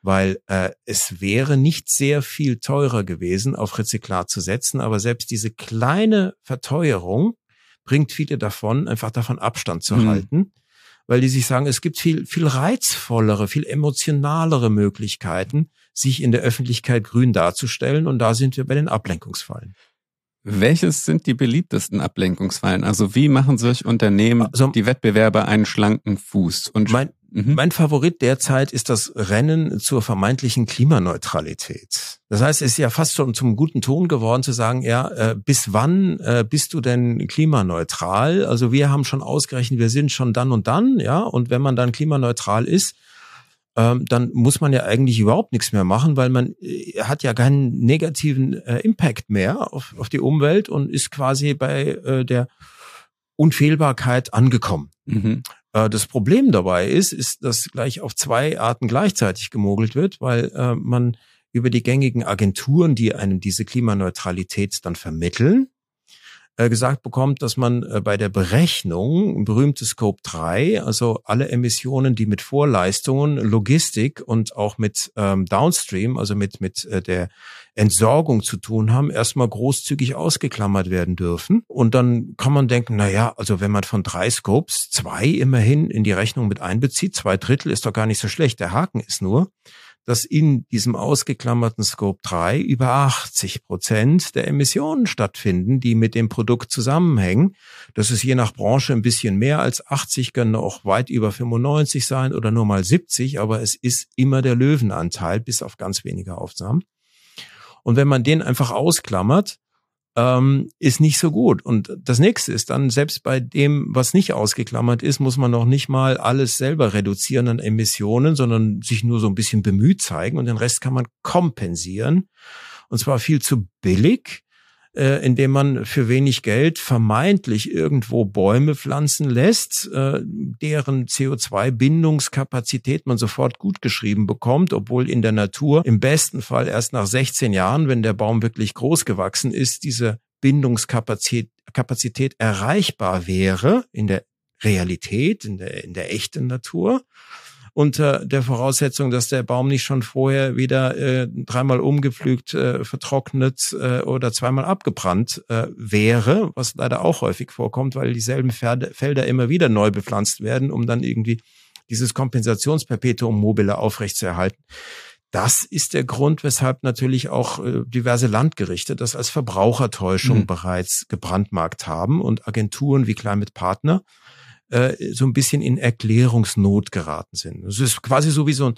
weil äh, es wäre nicht sehr viel teurer gewesen, auf Rezyklat zu setzen, aber selbst diese kleine Verteuerung bringt viele davon, einfach davon Abstand zu mhm. halten, weil die sich sagen, es gibt viel, viel reizvollere, viel emotionalere Möglichkeiten, sich in der Öffentlichkeit grün darzustellen. Und da sind wir bei den Ablenkungsfallen. Welches sind die beliebtesten Ablenkungsfallen? Also wie machen sich Unternehmen, also, die Wettbewerber einen schlanken Fuß? Und mein, mhm. mein Favorit derzeit ist das Rennen zur vermeintlichen Klimaneutralität. Das heißt, es ist ja fast schon zum guten Ton geworden zu sagen, ja, äh, bis wann äh, bist du denn klimaneutral? Also wir haben schon ausgerechnet, wir sind schon dann und dann, ja, und wenn man dann klimaneutral ist, ähm, dann muss man ja eigentlich überhaupt nichts mehr machen, weil man äh, hat ja keinen negativen äh, Impact mehr auf, auf die Umwelt und ist quasi bei äh, der Unfehlbarkeit angekommen. Mhm. Äh, das Problem dabei ist, ist, dass gleich auf zwei Arten gleichzeitig gemogelt wird, weil äh, man über die gängigen Agenturen, die einem diese Klimaneutralität dann vermitteln, gesagt bekommt, dass man äh, bei der Berechnung berühmte Scope 3, also alle Emissionen, die mit Vorleistungen, Logistik und auch mit ähm, Downstream, also mit, mit äh, der Entsorgung zu tun haben, erstmal großzügig ausgeklammert werden dürfen. Und dann kann man denken, na ja, also wenn man von drei Scopes zwei immerhin in die Rechnung mit einbezieht, zwei Drittel ist doch gar nicht so schlecht. Der Haken ist nur, dass in diesem ausgeklammerten Scope 3 über 80 Prozent der Emissionen stattfinden, die mit dem Produkt zusammenhängen. Das ist je nach Branche ein bisschen mehr als 80, können auch weit über 95 sein oder nur mal 70, aber es ist immer der Löwenanteil, bis auf ganz wenige Aufnahmen. Und wenn man den einfach ausklammert, ähm, ist nicht so gut. Und das nächste ist dann, selbst bei dem, was nicht ausgeklammert ist, muss man noch nicht mal alles selber reduzieren an Emissionen, sondern sich nur so ein bisschen bemüht zeigen und den Rest kann man kompensieren. Und zwar viel zu billig, äh, indem man für wenig Geld vermeintlich irgendwo Bäume pflanzen lässt, äh, deren CO2-Bindungskapazität man sofort gut geschrieben bekommt, obwohl in der Natur im besten Fall erst nach 16 Jahren, wenn der Baum wirklich groß gewachsen ist, diese Bindungskapazität Kapazität erreichbar wäre in der Realität, in der, in der echten Natur unter der Voraussetzung, dass der Baum nicht schon vorher wieder äh, dreimal umgepflügt, äh, vertrocknet äh, oder zweimal abgebrannt äh, wäre, was leider auch häufig vorkommt, weil dieselben Pferde, Felder immer wieder neu bepflanzt werden, um dann irgendwie dieses Kompensationsperpetuum mobile aufrechtzuerhalten. Das ist der Grund, weshalb natürlich auch äh, diverse Landgerichte das als Verbrauchertäuschung mhm. bereits gebrandmarkt haben und Agenturen wie Climate Partner äh, so ein bisschen in Erklärungsnot geraten sind. Es ist quasi so wie so ein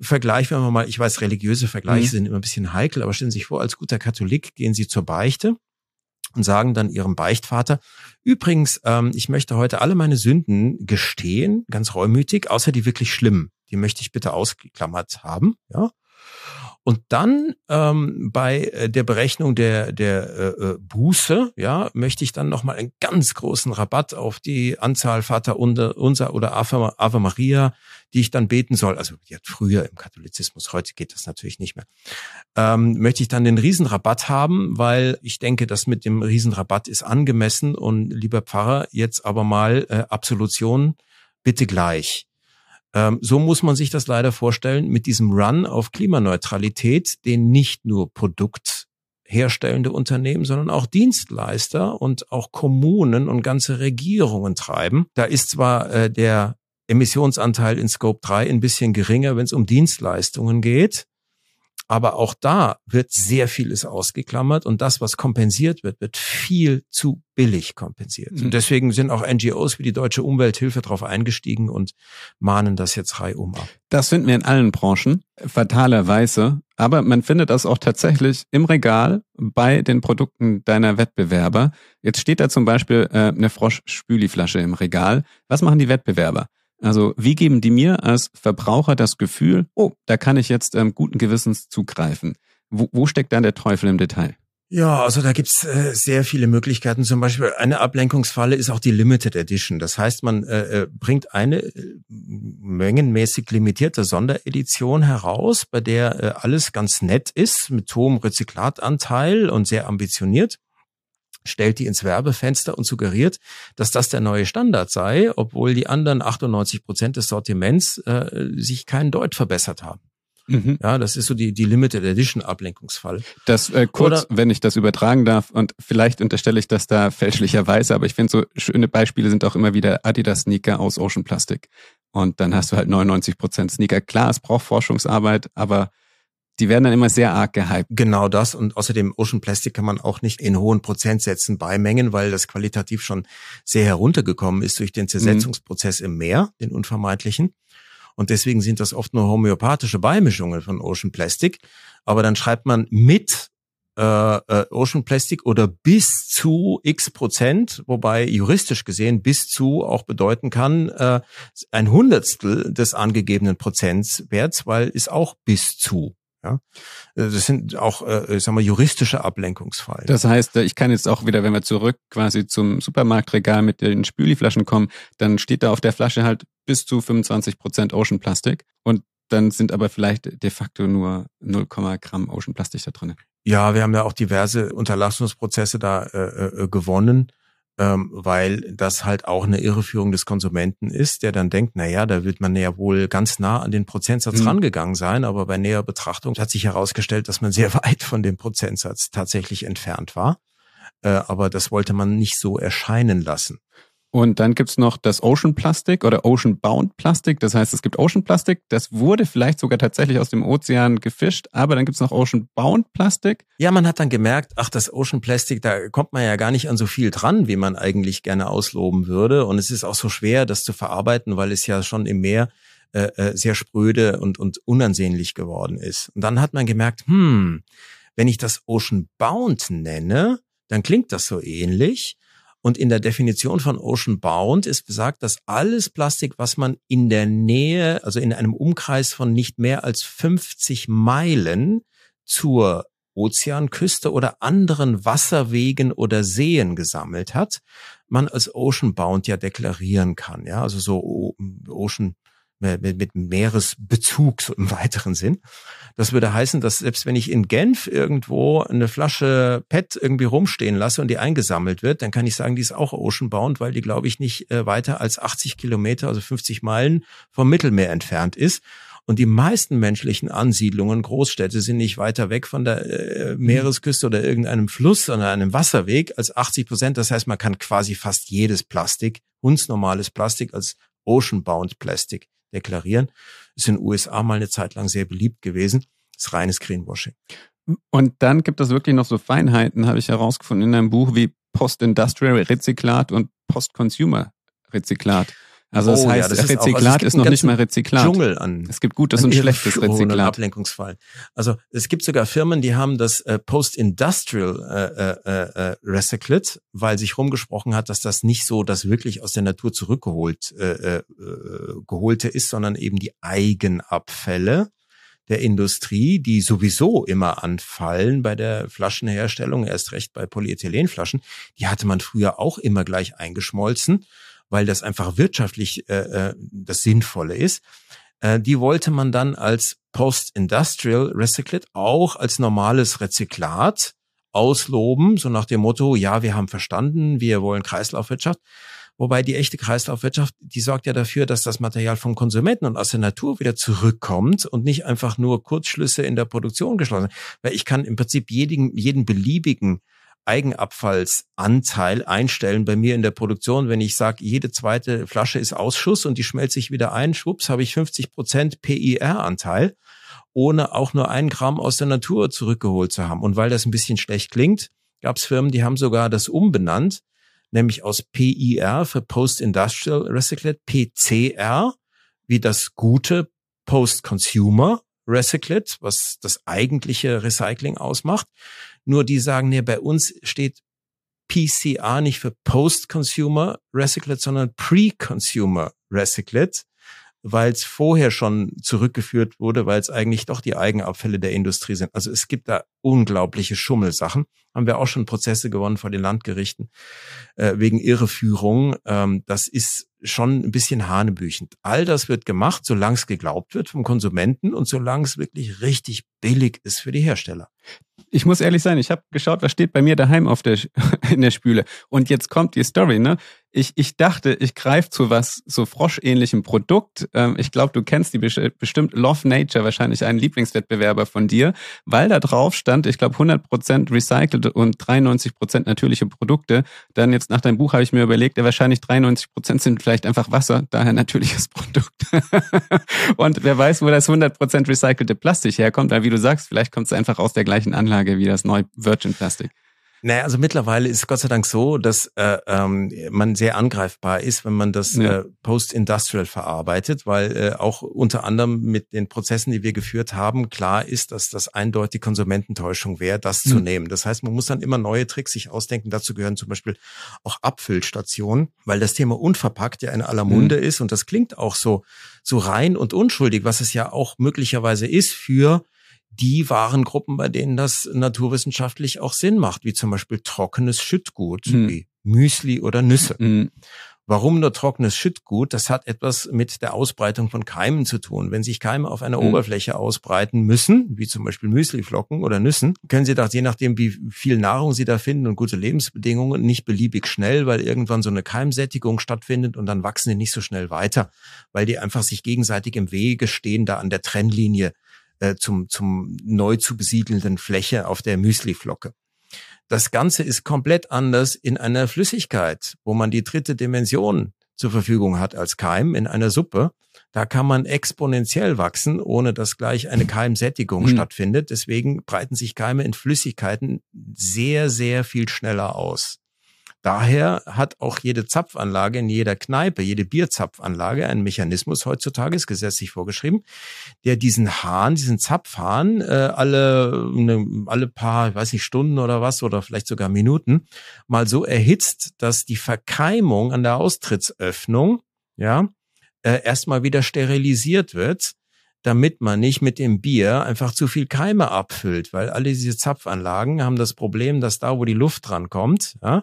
Vergleich, wenn man mal, ich weiß, religiöse Vergleiche mhm. sind immer ein bisschen heikel, aber stellen Sie sich vor, als guter Katholik gehen Sie zur Beichte und sagen dann ihrem Beichtvater, übrigens, ähm, ich möchte heute alle meine Sünden gestehen, ganz reumütig, außer die wirklich schlimmen. Die möchte ich bitte ausgeklammert haben, ja. Und dann ähm, bei äh, der Berechnung der, der äh, äh, Buße, ja, möchte ich dann nochmal einen ganz großen Rabatt auf die Anzahl Vater unser oder Ave, Ave Maria, die ich dann beten soll. Also die hat früher im Katholizismus, heute geht das natürlich nicht mehr. Ähm, möchte ich dann den Riesenrabatt haben, weil ich denke, das mit dem Riesenrabatt ist angemessen und lieber Pfarrer, jetzt aber mal äh, Absolution bitte gleich. Ähm, so muss man sich das leider vorstellen mit diesem Run auf Klimaneutralität, den nicht nur produktherstellende Unternehmen, sondern auch Dienstleister und auch Kommunen und ganze Regierungen treiben. Da ist zwar äh, der Emissionsanteil in Scope 3 ein bisschen geringer, wenn es um Dienstleistungen geht. Aber auch da wird sehr vieles ausgeklammert und das, was kompensiert wird, wird viel zu billig kompensiert. Mhm. Und deswegen sind auch NGOs wie die Deutsche Umwelthilfe darauf eingestiegen und mahnen das jetzt reihum ab. Das finden wir in allen Branchen, fatalerweise. Aber man findet das auch tatsächlich im Regal bei den Produkten deiner Wettbewerber. Jetzt steht da zum Beispiel äh, eine Frosch-Spüliflasche im Regal. Was machen die Wettbewerber? Also wie geben die mir als Verbraucher das Gefühl, oh, da kann ich jetzt ähm, guten Gewissens zugreifen? Wo, wo steckt da der Teufel im Detail? Ja, also da gibt's äh, sehr viele Möglichkeiten. Zum Beispiel eine Ablenkungsfalle ist auch die Limited Edition. Das heißt, man äh, äh bringt eine äh, mengenmäßig limitierte Sonderedition heraus, bei der äh, alles ganz nett ist, mit hohem Rezyklatanteil und sehr ambitioniert stellt die ins Werbefenster und suggeriert, dass das der neue Standard sei, obwohl die anderen 98 Prozent des Sortiments äh, sich keinen Deut verbessert haben. Mhm. Ja, das ist so die, die Limited Edition Ablenkungsfall. Das äh, kurz, Oder, wenn ich das übertragen darf, und vielleicht unterstelle ich das da fälschlicherweise, aber ich finde so schöne Beispiele sind auch immer wieder Adidas Sneaker aus Ocean Plastic. Und dann hast du halt 99 Prozent Sneaker. Klar, es braucht Forschungsarbeit, aber die werden dann immer sehr arg gehypt. Genau das. Und außerdem Ocean Plastic kann man auch nicht in hohen Prozentsätzen beimengen, weil das qualitativ schon sehr heruntergekommen ist durch den Zersetzungsprozess mhm. im Meer, den unvermeidlichen. Und deswegen sind das oft nur homöopathische Beimischungen von Ocean Plastic. Aber dann schreibt man mit äh, äh, Ocean Plastic oder bis zu x Prozent, wobei juristisch gesehen bis zu auch bedeuten kann äh, ein Hundertstel des angegebenen Prozentwerts, weil ist auch bis zu. Ja, äh, das sind auch, äh, ich sag mal, juristische Ablenkungsfallen. Das heißt, äh, ich kann jetzt auch wieder, wenn wir zurück quasi zum Supermarktregal mit den Spüliflaschen kommen, dann steht da auf der Flasche halt bis zu 25 Prozent Ocean Plastik und dann sind aber vielleicht de facto nur 0, Gramm Ocean Plastik da drin. Ja, wir haben ja auch diverse Unterlassungsprozesse da äh, äh, gewonnen ähm, weil das halt auch eine Irreführung des Konsumenten ist, der dann denkt, na ja, da wird man ja wohl ganz nah an den Prozentsatz mhm. rangegangen sein, aber bei näherer Betrachtung hat sich herausgestellt, dass man sehr weit von dem Prozentsatz tatsächlich entfernt war. Äh, aber das wollte man nicht so erscheinen lassen. Und dann gibt's noch das Ocean Plastic oder Ocean Bound Plastic. Das heißt, es gibt Ocean Plastic, das wurde vielleicht sogar tatsächlich aus dem Ozean gefischt, aber dann gibt's noch Ocean Bound Plastic. Ja, man hat dann gemerkt, ach, das Ocean Plastic, da kommt man ja gar nicht an so viel dran, wie man eigentlich gerne ausloben würde. Und es ist auch so schwer, das zu verarbeiten, weil es ja schon im Meer äh, äh sehr spröde und, und unansehnlich geworden ist. Und dann hat man gemerkt, hm, wenn ich das Ocean Bound nenne, dann klingt das so ähnlich. Und in der Definition von Ocean Bound ist besagt, dass alles Plastik, was man in der Nähe, also in einem Umkreis von nicht mehr als 50 Meilen zur Ozeanküste oder anderen Wasserwegen oder Seen gesammelt hat, man als Ocean Bound ja deklarieren kann. Ja, also so Ocean mit, mit Meeresbezug so im weiteren Sinn. Das würde heißen, dass selbst wenn ich in Genf irgendwo eine Flasche PET irgendwie rumstehen lasse und die eingesammelt wird, dann kann ich sagen, die ist auch oceanbound, weil die, glaube ich, nicht äh, weiter als 80 Kilometer, also 50 Meilen vom Mittelmeer entfernt ist. Und die meisten menschlichen Ansiedlungen, Großstädte, sind nicht weiter weg von der äh, Meeresküste oder irgendeinem Fluss, sondern einem Wasserweg als 80 Prozent. Das heißt, man kann quasi fast jedes Plastik, uns normales Plastik als Ocean-bound Plastik deklarieren. Ist in den USA mal eine Zeit lang sehr beliebt gewesen. Ist reines Greenwashing. Und dann gibt es wirklich noch so Feinheiten, habe ich herausgefunden in einem Buch wie Post-Industrial Rezyklat und Post-Consumer Rezyklat. Also das oh, heißt, ja, das Rezyklat ist, auch, also ist noch nicht mal Rezyklat. Dschungel an. Es gibt gutes und schlechtes Rezyklat. Ablenkungsfall. Also es gibt sogar Firmen, die haben das äh, Post-Industrial äh, äh, äh, Recyclate, weil sich rumgesprochen hat, dass das nicht so das wirklich aus der Natur zurückgeholt äh, äh, geholte ist, sondern eben die Eigenabfälle der Industrie, die sowieso immer anfallen bei der Flaschenherstellung, erst recht bei Polyethylenflaschen, die hatte man früher auch immer gleich eingeschmolzen weil das einfach wirtschaftlich äh, äh, das Sinnvolle ist. Äh, die wollte man dann als Post-Industrial Recyclate auch als normales Rezyklat ausloben, so nach dem Motto, ja, wir haben verstanden, wir wollen Kreislaufwirtschaft. Wobei die echte Kreislaufwirtschaft, die sorgt ja dafür, dass das Material vom Konsumenten und aus der Natur wieder zurückkommt und nicht einfach nur Kurzschlüsse in der Produktion geschlossen. Weil ich kann im Prinzip jeden, jeden beliebigen Eigenabfallsanteil einstellen bei mir in der Produktion. Wenn ich sage, jede zweite Flasche ist Ausschuss und die schmelzt sich wieder ein, schwupps, habe ich 50 Prozent PIR-Anteil, ohne auch nur ein Gramm aus der Natur zurückgeholt zu haben. Und weil das ein bisschen schlecht klingt, gab es Firmen, die haben sogar das umbenannt, nämlich aus PIR für Post-Industrial Recyclate, PCR, wie das gute Post-Consumer Recyclate, was das eigentliche Recycling ausmacht. Nur die sagen, nee, bei uns steht PCR nicht für Post-Consumer Recyclate, sondern Pre-Consumer Recyclate weil es vorher schon zurückgeführt wurde, weil es eigentlich doch die Eigenabfälle der Industrie sind. Also es gibt da unglaubliche Schummelsachen. Haben wir auch schon Prozesse gewonnen vor den Landgerichten äh, wegen Irreführung. Ähm, das ist schon ein bisschen hanebüchend. All das wird gemacht, solange es geglaubt wird vom Konsumenten und solange es wirklich richtig billig ist für die Hersteller. Ich muss ehrlich sein, ich habe geschaut, was steht bei mir daheim auf der in der Spüle. Und jetzt kommt die Story, ne? Ich, ich dachte, ich greife zu was so froschähnlichem Produkt. Ähm, ich glaube, du kennst die bestimmt Love Nature, wahrscheinlich ein Lieblingswettbewerber von dir, weil da drauf stand, ich glaube 100% recycelt und 93% natürliche Produkte. Dann jetzt nach deinem Buch habe ich mir überlegt, ja, wahrscheinlich 93% sind vielleicht einfach Wasser, daher natürliches Produkt. und wer weiß, wo das 100% recycelte Plastik herkommt, weil wie du sagst, vielleicht kommt es einfach aus der gleichen Anlage wie das neue Virgin Plastik. Naja, also mittlerweile ist es Gott sei Dank so, dass äh, ähm, man sehr angreifbar ist, wenn man das ja. äh, Post-Industrial verarbeitet, weil äh, auch unter anderem mit den Prozessen, die wir geführt haben, klar ist, dass das eindeutig Konsumententäuschung wäre, das mhm. zu nehmen. Das heißt, man muss dann immer neue Tricks sich ausdenken. Dazu gehören zum Beispiel auch Abfüllstationen, weil das Thema unverpackt ja in aller Munde mhm. ist und das klingt auch so so rein und unschuldig, was es ja auch möglicherweise ist für die Warengruppen, bei denen das naturwissenschaftlich auch Sinn macht, wie zum Beispiel trockenes Schüttgut, mhm. wie Müsli oder Nüsse. Mhm. Warum nur trockenes Schüttgut? Das hat etwas mit der Ausbreitung von Keimen zu tun. Wenn sich Keime auf einer mhm. Oberfläche ausbreiten müssen, wie zum Beispiel Müsliflocken oder Nüssen, können sie doch je nachdem, wie viel Nahrung sie da finden und gute Lebensbedingungen, nicht beliebig schnell, weil irgendwann so eine Keimsättigung stattfindet und dann wachsen die nicht so schnell weiter, weil die einfach sich gegenseitig im Wege stehen, da an der Trennlinie äh, zum, zum neu zu besiedelnden Fläche auf der Müsliflocke. Das Ganze ist komplett anders in einer Flüssigkeit, wo man die dritte Dimension zur Verfügung hat als Keim in einer Suppe. Da kann man exponentiell wachsen, ohne dass gleich eine Keimsättigung hm. stattfindet. Deswegen breiten sich Keime in Flüssigkeiten sehr, sehr viel schneller aus. Daher hat auch jede Zapfanlage in jeder Kneipe, jede Bierzapfanlage einen Mechanismus heutzutage, ist gesetzlich vorgeschrieben, der diesen Hahn, diesen Zapfhahn äh, alle, ne, alle paar, weiß nicht, Stunden oder was oder vielleicht sogar Minuten mal so erhitzt, dass die Verkeimung an der Austrittsöffnung, ja, äh, erstmal wieder sterilisiert wird damit man nicht mit dem Bier einfach zu viel Keime abfüllt, weil alle diese Zapfanlagen haben das Problem, dass da, wo die Luft dran kommt, ja,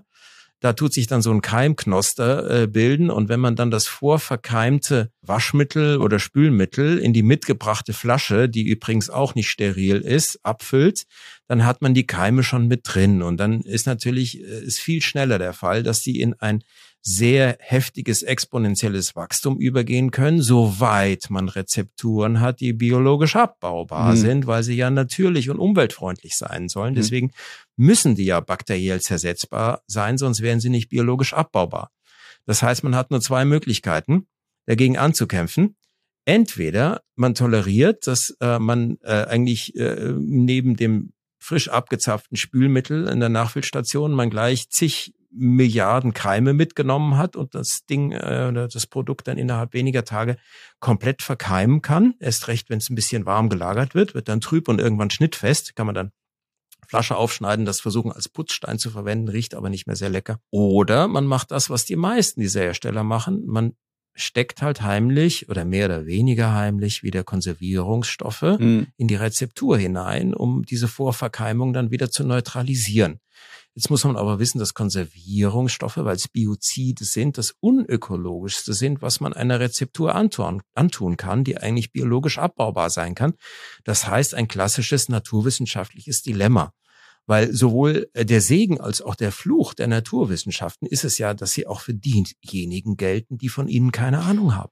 da tut sich dann so ein Keimknoster äh, bilden. Und wenn man dann das vorverkeimte Waschmittel oder Spülmittel in die mitgebrachte Flasche, die übrigens auch nicht steril ist, abfüllt, dann hat man die Keime schon mit drin. Und dann ist natürlich äh, ist viel schneller der Fall, dass die in ein sehr heftiges exponentielles Wachstum übergehen können, soweit man Rezepturen hat, die biologisch abbaubar mhm. sind, weil sie ja natürlich und umweltfreundlich sein sollen. Mhm. Deswegen müssen die ja bakteriell zersetzbar sein, sonst wären sie nicht biologisch abbaubar. Das heißt, man hat nur zwei Möglichkeiten, dagegen anzukämpfen. Entweder man toleriert, dass äh, man äh, eigentlich äh, neben dem frisch abgezapften Spülmittel in der Nachfüllstation man gleich zig Milliarden Keime mitgenommen hat und das Ding, äh, das Produkt dann innerhalb weniger Tage komplett verkeimen kann. Erst recht, wenn es ein bisschen warm gelagert wird, wird dann trüb und irgendwann schnittfest, kann man dann Flasche aufschneiden, das versuchen als Putzstein zu verwenden, riecht aber nicht mehr sehr lecker. Oder man macht das, was die meisten dieser Hersteller machen. Man steckt halt heimlich oder mehr oder weniger heimlich wieder Konservierungsstoffe mhm. in die Rezeptur hinein, um diese Vorverkeimung dann wieder zu neutralisieren. Jetzt muss man aber wissen, dass Konservierungsstoffe, weil es Biozide sind, das unökologischste sind, was man einer Rezeptur antun, antun kann, die eigentlich biologisch abbaubar sein kann. Das heißt, ein klassisches naturwissenschaftliches Dilemma. Weil sowohl äh, der Segen als auch der Fluch der Naturwissenschaften ist es ja, dass sie auch für diejenigen gelten, die von ihnen keine Ahnung haben.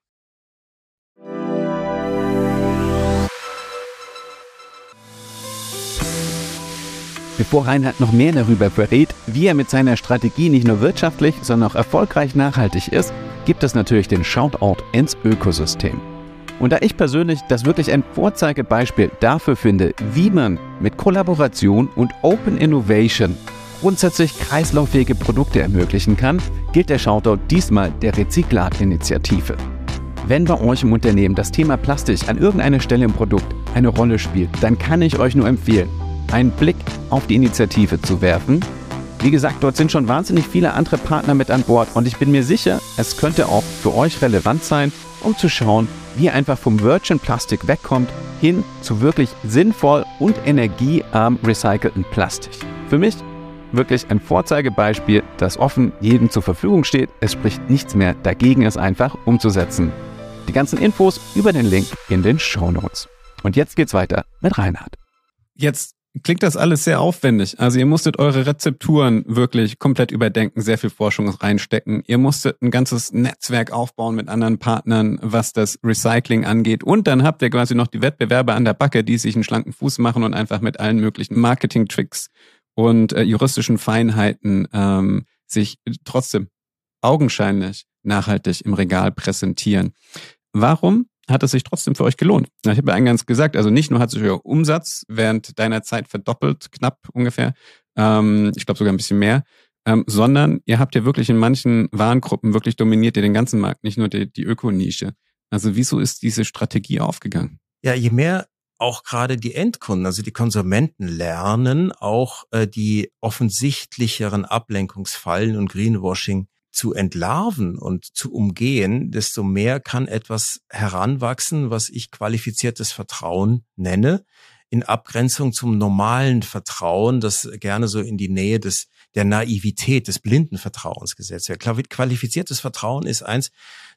Bevor Reinhard noch mehr darüber verrät, wie er mit seiner Strategie nicht nur wirtschaftlich, sondern auch erfolgreich nachhaltig ist, gibt es natürlich den Shoutout ins Ökosystem. Und da ich persönlich das wirklich ein Vorzeigebeispiel dafür finde, wie man mit Kollaboration und Open Innovation grundsätzlich kreislauffähige Produkte ermöglichen kann, gilt der Shoutout diesmal der Rezyklat-Initiative. Wenn bei euch im Unternehmen das Thema Plastik an irgendeiner Stelle im Produkt eine Rolle spielt, dann kann ich euch nur empfehlen, einen Blick auf die Initiative zu werfen. Wie gesagt, dort sind schon wahnsinnig viele andere Partner mit an Bord und ich bin mir sicher, es könnte auch für euch relevant sein, um zu schauen, wie ihr einfach vom Virgin Plastik wegkommt hin zu wirklich sinnvoll und energiearm recycelten Plastik. Für mich wirklich ein Vorzeigebeispiel, das offen jedem zur Verfügung steht. Es spricht nichts mehr dagegen, es einfach umzusetzen. Die ganzen Infos über den Link in den Show Notes. Und jetzt geht's weiter mit Reinhard. Jetzt klingt das alles sehr aufwendig. Also ihr musstet eure Rezepturen wirklich komplett überdenken, sehr viel Forschung reinstecken. Ihr musstet ein ganzes Netzwerk aufbauen mit anderen Partnern, was das Recycling angeht. Und dann habt ihr quasi noch die Wettbewerber an der Backe, die sich einen schlanken Fuß machen und einfach mit allen möglichen Marketing-Tricks und äh, juristischen Feinheiten ähm, sich trotzdem augenscheinlich nachhaltig im Regal präsentieren. Warum hat es sich trotzdem für euch gelohnt. Ich habe ja eingangs gesagt, also nicht nur hat sich euer Umsatz während deiner Zeit verdoppelt, knapp ungefähr, ähm, ich glaube sogar ein bisschen mehr, ähm, sondern ihr habt ja wirklich in manchen Warengruppen wirklich dominiert ihr den ganzen Markt, nicht nur die, die Ökonische. Also wieso ist diese Strategie aufgegangen? Ja, je mehr auch gerade die Endkunden, also die Konsumenten lernen, auch äh, die offensichtlicheren Ablenkungsfallen und Greenwashing zu entlarven und zu umgehen, desto mehr kann etwas heranwachsen, was ich qualifiziertes Vertrauen nenne, in Abgrenzung zum normalen Vertrauen, das gerne so in die Nähe des der Naivität, des blinden Vertrauens gesetzt wird. Qualifiziertes Vertrauen ist eins,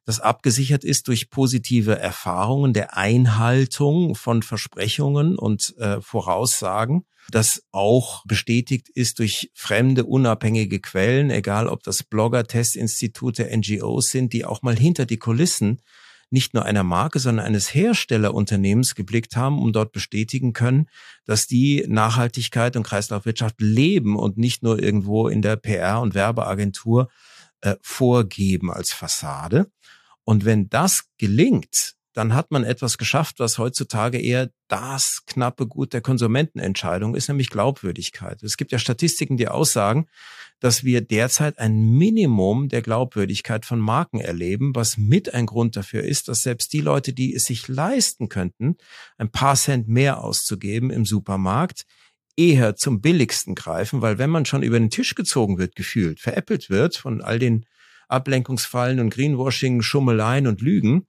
das abgesichert ist durch positive Erfahrungen der Einhaltung von Versprechungen und äh, Voraussagen das auch bestätigt ist durch fremde, unabhängige Quellen, egal ob das Blogger, Testinstitute, NGOs sind, die auch mal hinter die Kulissen nicht nur einer Marke, sondern eines Herstellerunternehmens geblickt haben, um dort bestätigen können, dass die Nachhaltigkeit und Kreislaufwirtschaft leben und nicht nur irgendwo in der PR- und Werbeagentur äh, vorgeben als Fassade. Und wenn das gelingt, dann hat man etwas geschafft, was heutzutage eher das knappe Gut der Konsumentenentscheidung ist, nämlich Glaubwürdigkeit. Es gibt ja Statistiken, die aussagen, dass wir derzeit ein Minimum der Glaubwürdigkeit von Marken erleben, was mit ein Grund dafür ist, dass selbst die Leute, die es sich leisten könnten, ein paar Cent mehr auszugeben im Supermarkt, eher zum billigsten greifen, weil wenn man schon über den Tisch gezogen wird, gefühlt, veräppelt wird von all den Ablenkungsfallen und Greenwashing, Schummeleien und Lügen,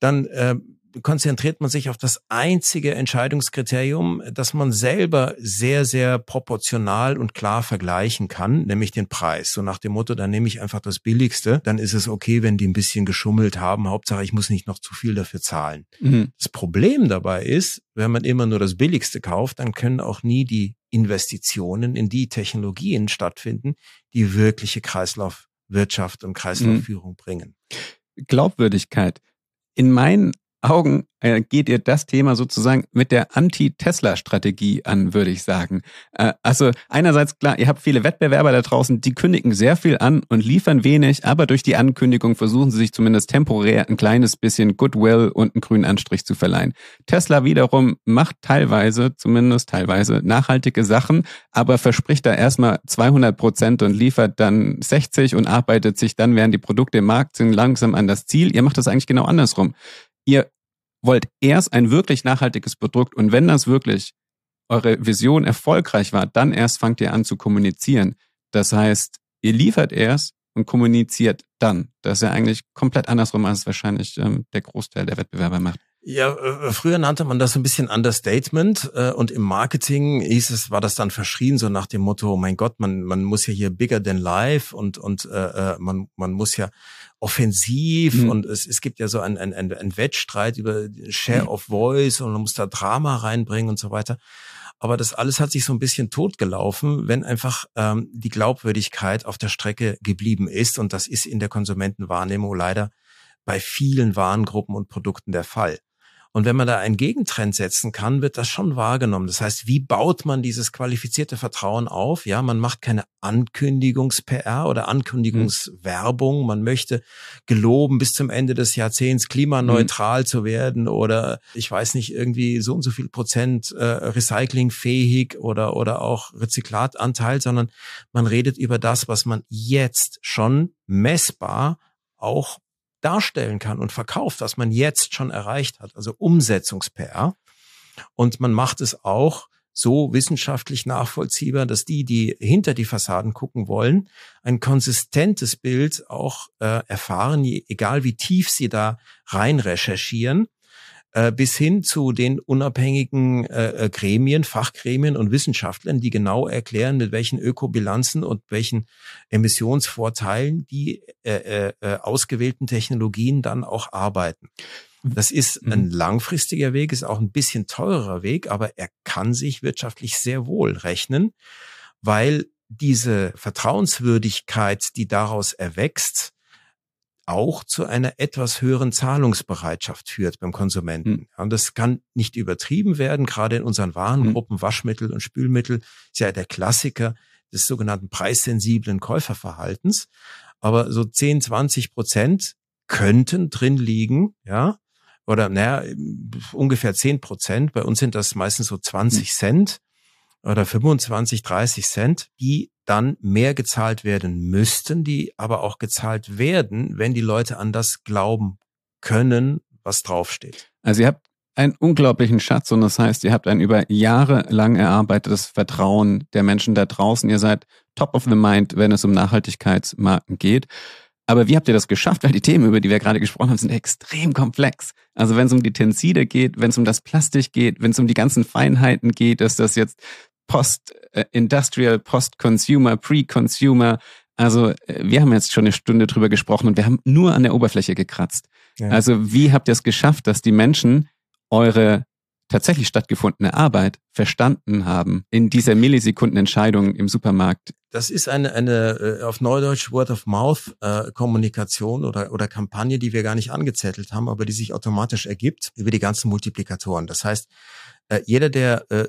dann äh, konzentriert man sich auf das einzige Entscheidungskriterium, das man selber sehr, sehr proportional und klar vergleichen kann, nämlich den Preis. So nach dem Motto, dann nehme ich einfach das Billigste, dann ist es okay, wenn die ein bisschen geschummelt haben. Hauptsache, ich muss nicht noch zu viel dafür zahlen. Mhm. Das Problem dabei ist, wenn man immer nur das Billigste kauft, dann können auch nie die Investitionen in die Technologien stattfinden, die wirkliche Kreislaufwirtschaft und Kreislaufführung mhm. bringen. Glaubwürdigkeit in meinen Augen äh, geht ihr das Thema sozusagen mit der Anti-Tesla-Strategie an, würde ich sagen. Äh, also einerseits klar, ihr habt viele Wettbewerber da draußen, die kündigen sehr viel an und liefern wenig, aber durch die Ankündigung versuchen sie sich zumindest temporär ein kleines bisschen Goodwill und einen grünen Anstrich zu verleihen. Tesla wiederum macht teilweise, zumindest teilweise, nachhaltige Sachen, aber verspricht da erstmal 200 Prozent und liefert dann 60 und arbeitet sich dann, während die Produkte im Markt sind, langsam an das Ziel. Ihr macht das eigentlich genau andersrum ihr wollt erst ein wirklich nachhaltiges Produkt und wenn das wirklich eure Vision erfolgreich war, dann erst fangt ihr an zu kommunizieren. Das heißt, ihr liefert erst und kommuniziert dann. Das ist ja eigentlich komplett andersrum, als wahrscheinlich ähm, der Großteil der Wettbewerber macht. Ja, äh, früher nannte man das so ein bisschen Understatement äh, und im Marketing hieß es, war das dann verschrien so nach dem Motto, mein Gott, man man muss ja hier bigger than life und und äh, äh man man muss ja offensiv mhm. und es, es gibt ja so ein, ein, ein Wettstreit über Share mhm. of Voice und man muss da Drama reinbringen und so weiter. Aber das alles hat sich so ein bisschen totgelaufen, wenn einfach ähm, die Glaubwürdigkeit auf der Strecke geblieben ist. Und das ist in der Konsumentenwahrnehmung leider bei vielen Warengruppen und Produkten der Fall. Und wenn man da einen Gegentrend setzen kann, wird das schon wahrgenommen. Das heißt, wie baut man dieses qualifizierte Vertrauen auf? Ja, man macht keine Ankündigungs-PR oder Ankündigungswerbung. Man möchte geloben, bis zum Ende des Jahrzehnts klimaneutral mhm. zu werden oder ich weiß nicht, irgendwie so und so viel Prozent äh, recyclingfähig oder, oder auch Rezyklatanteil, sondern man redet über das, was man jetzt schon messbar auch darstellen kann und verkauft, was man jetzt schon erreicht hat, also Umsetzungs-PR. Und man macht es auch so wissenschaftlich nachvollziehbar, dass die, die hinter die Fassaden gucken wollen, ein konsistentes Bild auch äh, erfahren, egal wie tief sie da rein recherchieren äh, bis hin zu den unabhängigen äh, äh, Gremien, Fachgremien und Wissenschaftlern, die genau erklären, mit welchen Ökobilanzen und welchen Emissionsvorteilen die äh, äh, äh ausgewählten Technologien dann auch arbeiten. Das ist mhm. ein langfristiger Weg, ist auch ein bisschen teurer Weg, aber er kann sich wirtschaftlich sehr wohl rechnen, weil diese Vertrauenswürdigkeit, die daraus erwächst, auch zu einer etwas höheren Zahlungsbereitschaft führt beim Konsumenten. Hm. Und das kann nicht übertrieben werden, gerade in unseren Warengruppen, hm. Waschmittel und Spülmittel ist ja der Klassiker des sogenannten preissensiblen Käuferverhaltens. Aber so 10, 20 Prozent könnten drin liegen, ja, oder naja, ungefähr 10 Prozent. Bei uns sind das meistens so 20 hm. Cent oder 25, 30 Cent, die dann mehr gezahlt werden müssten, die aber auch gezahlt werden, wenn die Leute an das glauben können, was draufsteht. Also ihr habt einen unglaublichen Schatz und das heißt, ihr habt ein über Jahre lang erarbeitetes Vertrauen der Menschen da draußen. Ihr seid top of the mind, wenn es um Nachhaltigkeitsmarken geht. Aber wie habt ihr das geschafft? Weil die Themen, über die wir gerade gesprochen haben, sind extrem komplex. Also wenn es um die Tenside geht, wenn es um das Plastik geht, wenn es um die ganzen Feinheiten geht, dass das jetzt Post-Industrial, Post-Consumer, Pre-Consumer. Also äh, wir haben jetzt schon eine Stunde drüber gesprochen und wir haben nur an der Oberfläche gekratzt. Ja. Also wie habt ihr es geschafft, dass die Menschen eure tatsächlich stattgefundene Arbeit verstanden haben in dieser Millisekundenentscheidung im Supermarkt? Das ist eine, eine äh, auf Neudeutsch Word of Mouth äh, Kommunikation oder, oder Kampagne, die wir gar nicht angezettelt haben, aber die sich automatisch ergibt über die ganzen Multiplikatoren. Das heißt, äh, jeder, der äh,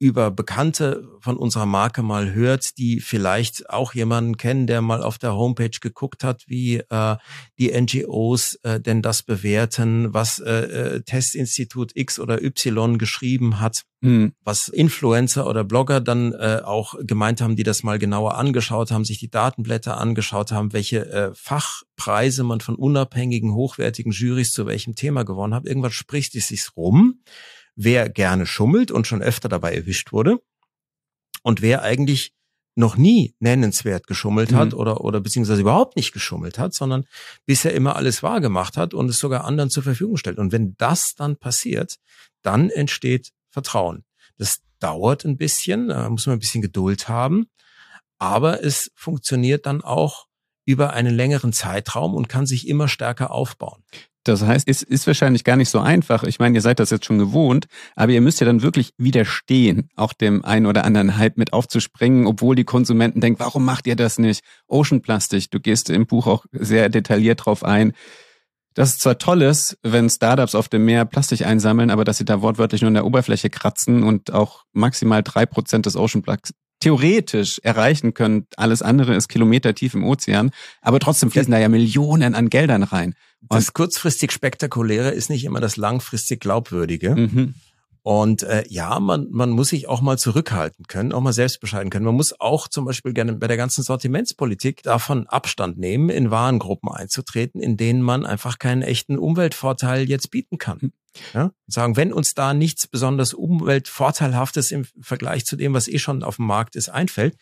über Bekannte von unserer Marke mal hört, die vielleicht auch jemanden kennen, der mal auf der Homepage geguckt hat, wie äh, die NGOs äh, denn das bewerten, was äh, äh, Testinstitut X oder Y geschrieben hat, mhm. was Influencer oder Blogger dann äh, auch gemeint haben, die das mal genauer angeschaut haben, sich die Datenblätter angeschaut haben, welche äh, Fachpreise man von unabhängigen, hochwertigen Jurys zu welchem Thema gewonnen hat. Irgendwann spricht es sich rum wer gerne schummelt und schon öfter dabei erwischt wurde und wer eigentlich noch nie nennenswert geschummelt hat mhm. oder, oder beziehungsweise überhaupt nicht geschummelt hat, sondern bisher immer alles wahrgemacht hat und es sogar anderen zur Verfügung stellt. Und wenn das dann passiert, dann entsteht Vertrauen. Das dauert ein bisschen, da muss man ein bisschen Geduld haben, aber es funktioniert dann auch über einen längeren Zeitraum und kann sich immer stärker aufbauen. Das heißt, es ist wahrscheinlich gar nicht so einfach. Ich meine, ihr seid das jetzt schon gewohnt, aber ihr müsst ja dann wirklich widerstehen, auch dem einen oder anderen Hype mit aufzuspringen, obwohl die Konsumenten denken, warum macht ihr das nicht? Ocean Plastik, du gehst im Buch auch sehr detailliert drauf ein. Das ist zwar tolles, wenn Startups auf dem Meer Plastik einsammeln, aber dass sie da wortwörtlich nur in der Oberfläche kratzen und auch maximal drei Prozent des Ocean theoretisch erreichen können. Alles andere ist kilometertief im Ozean, aber trotzdem fließen da ja Millionen an Geldern rein. Und das kurzfristig Spektakuläre ist nicht immer das langfristig Glaubwürdige. Mhm. Und äh, ja, man, man muss sich auch mal zurückhalten können, auch mal selbst bescheiden können. Man muss auch zum Beispiel gerne bei der ganzen Sortimentspolitik davon Abstand nehmen, in Warengruppen einzutreten, in denen man einfach keinen echten Umweltvorteil jetzt bieten kann. Hm. Ja? Sagen, wenn uns da nichts besonders umweltvorteilhaftes im Vergleich zu dem, was eh schon auf dem Markt ist, einfällt,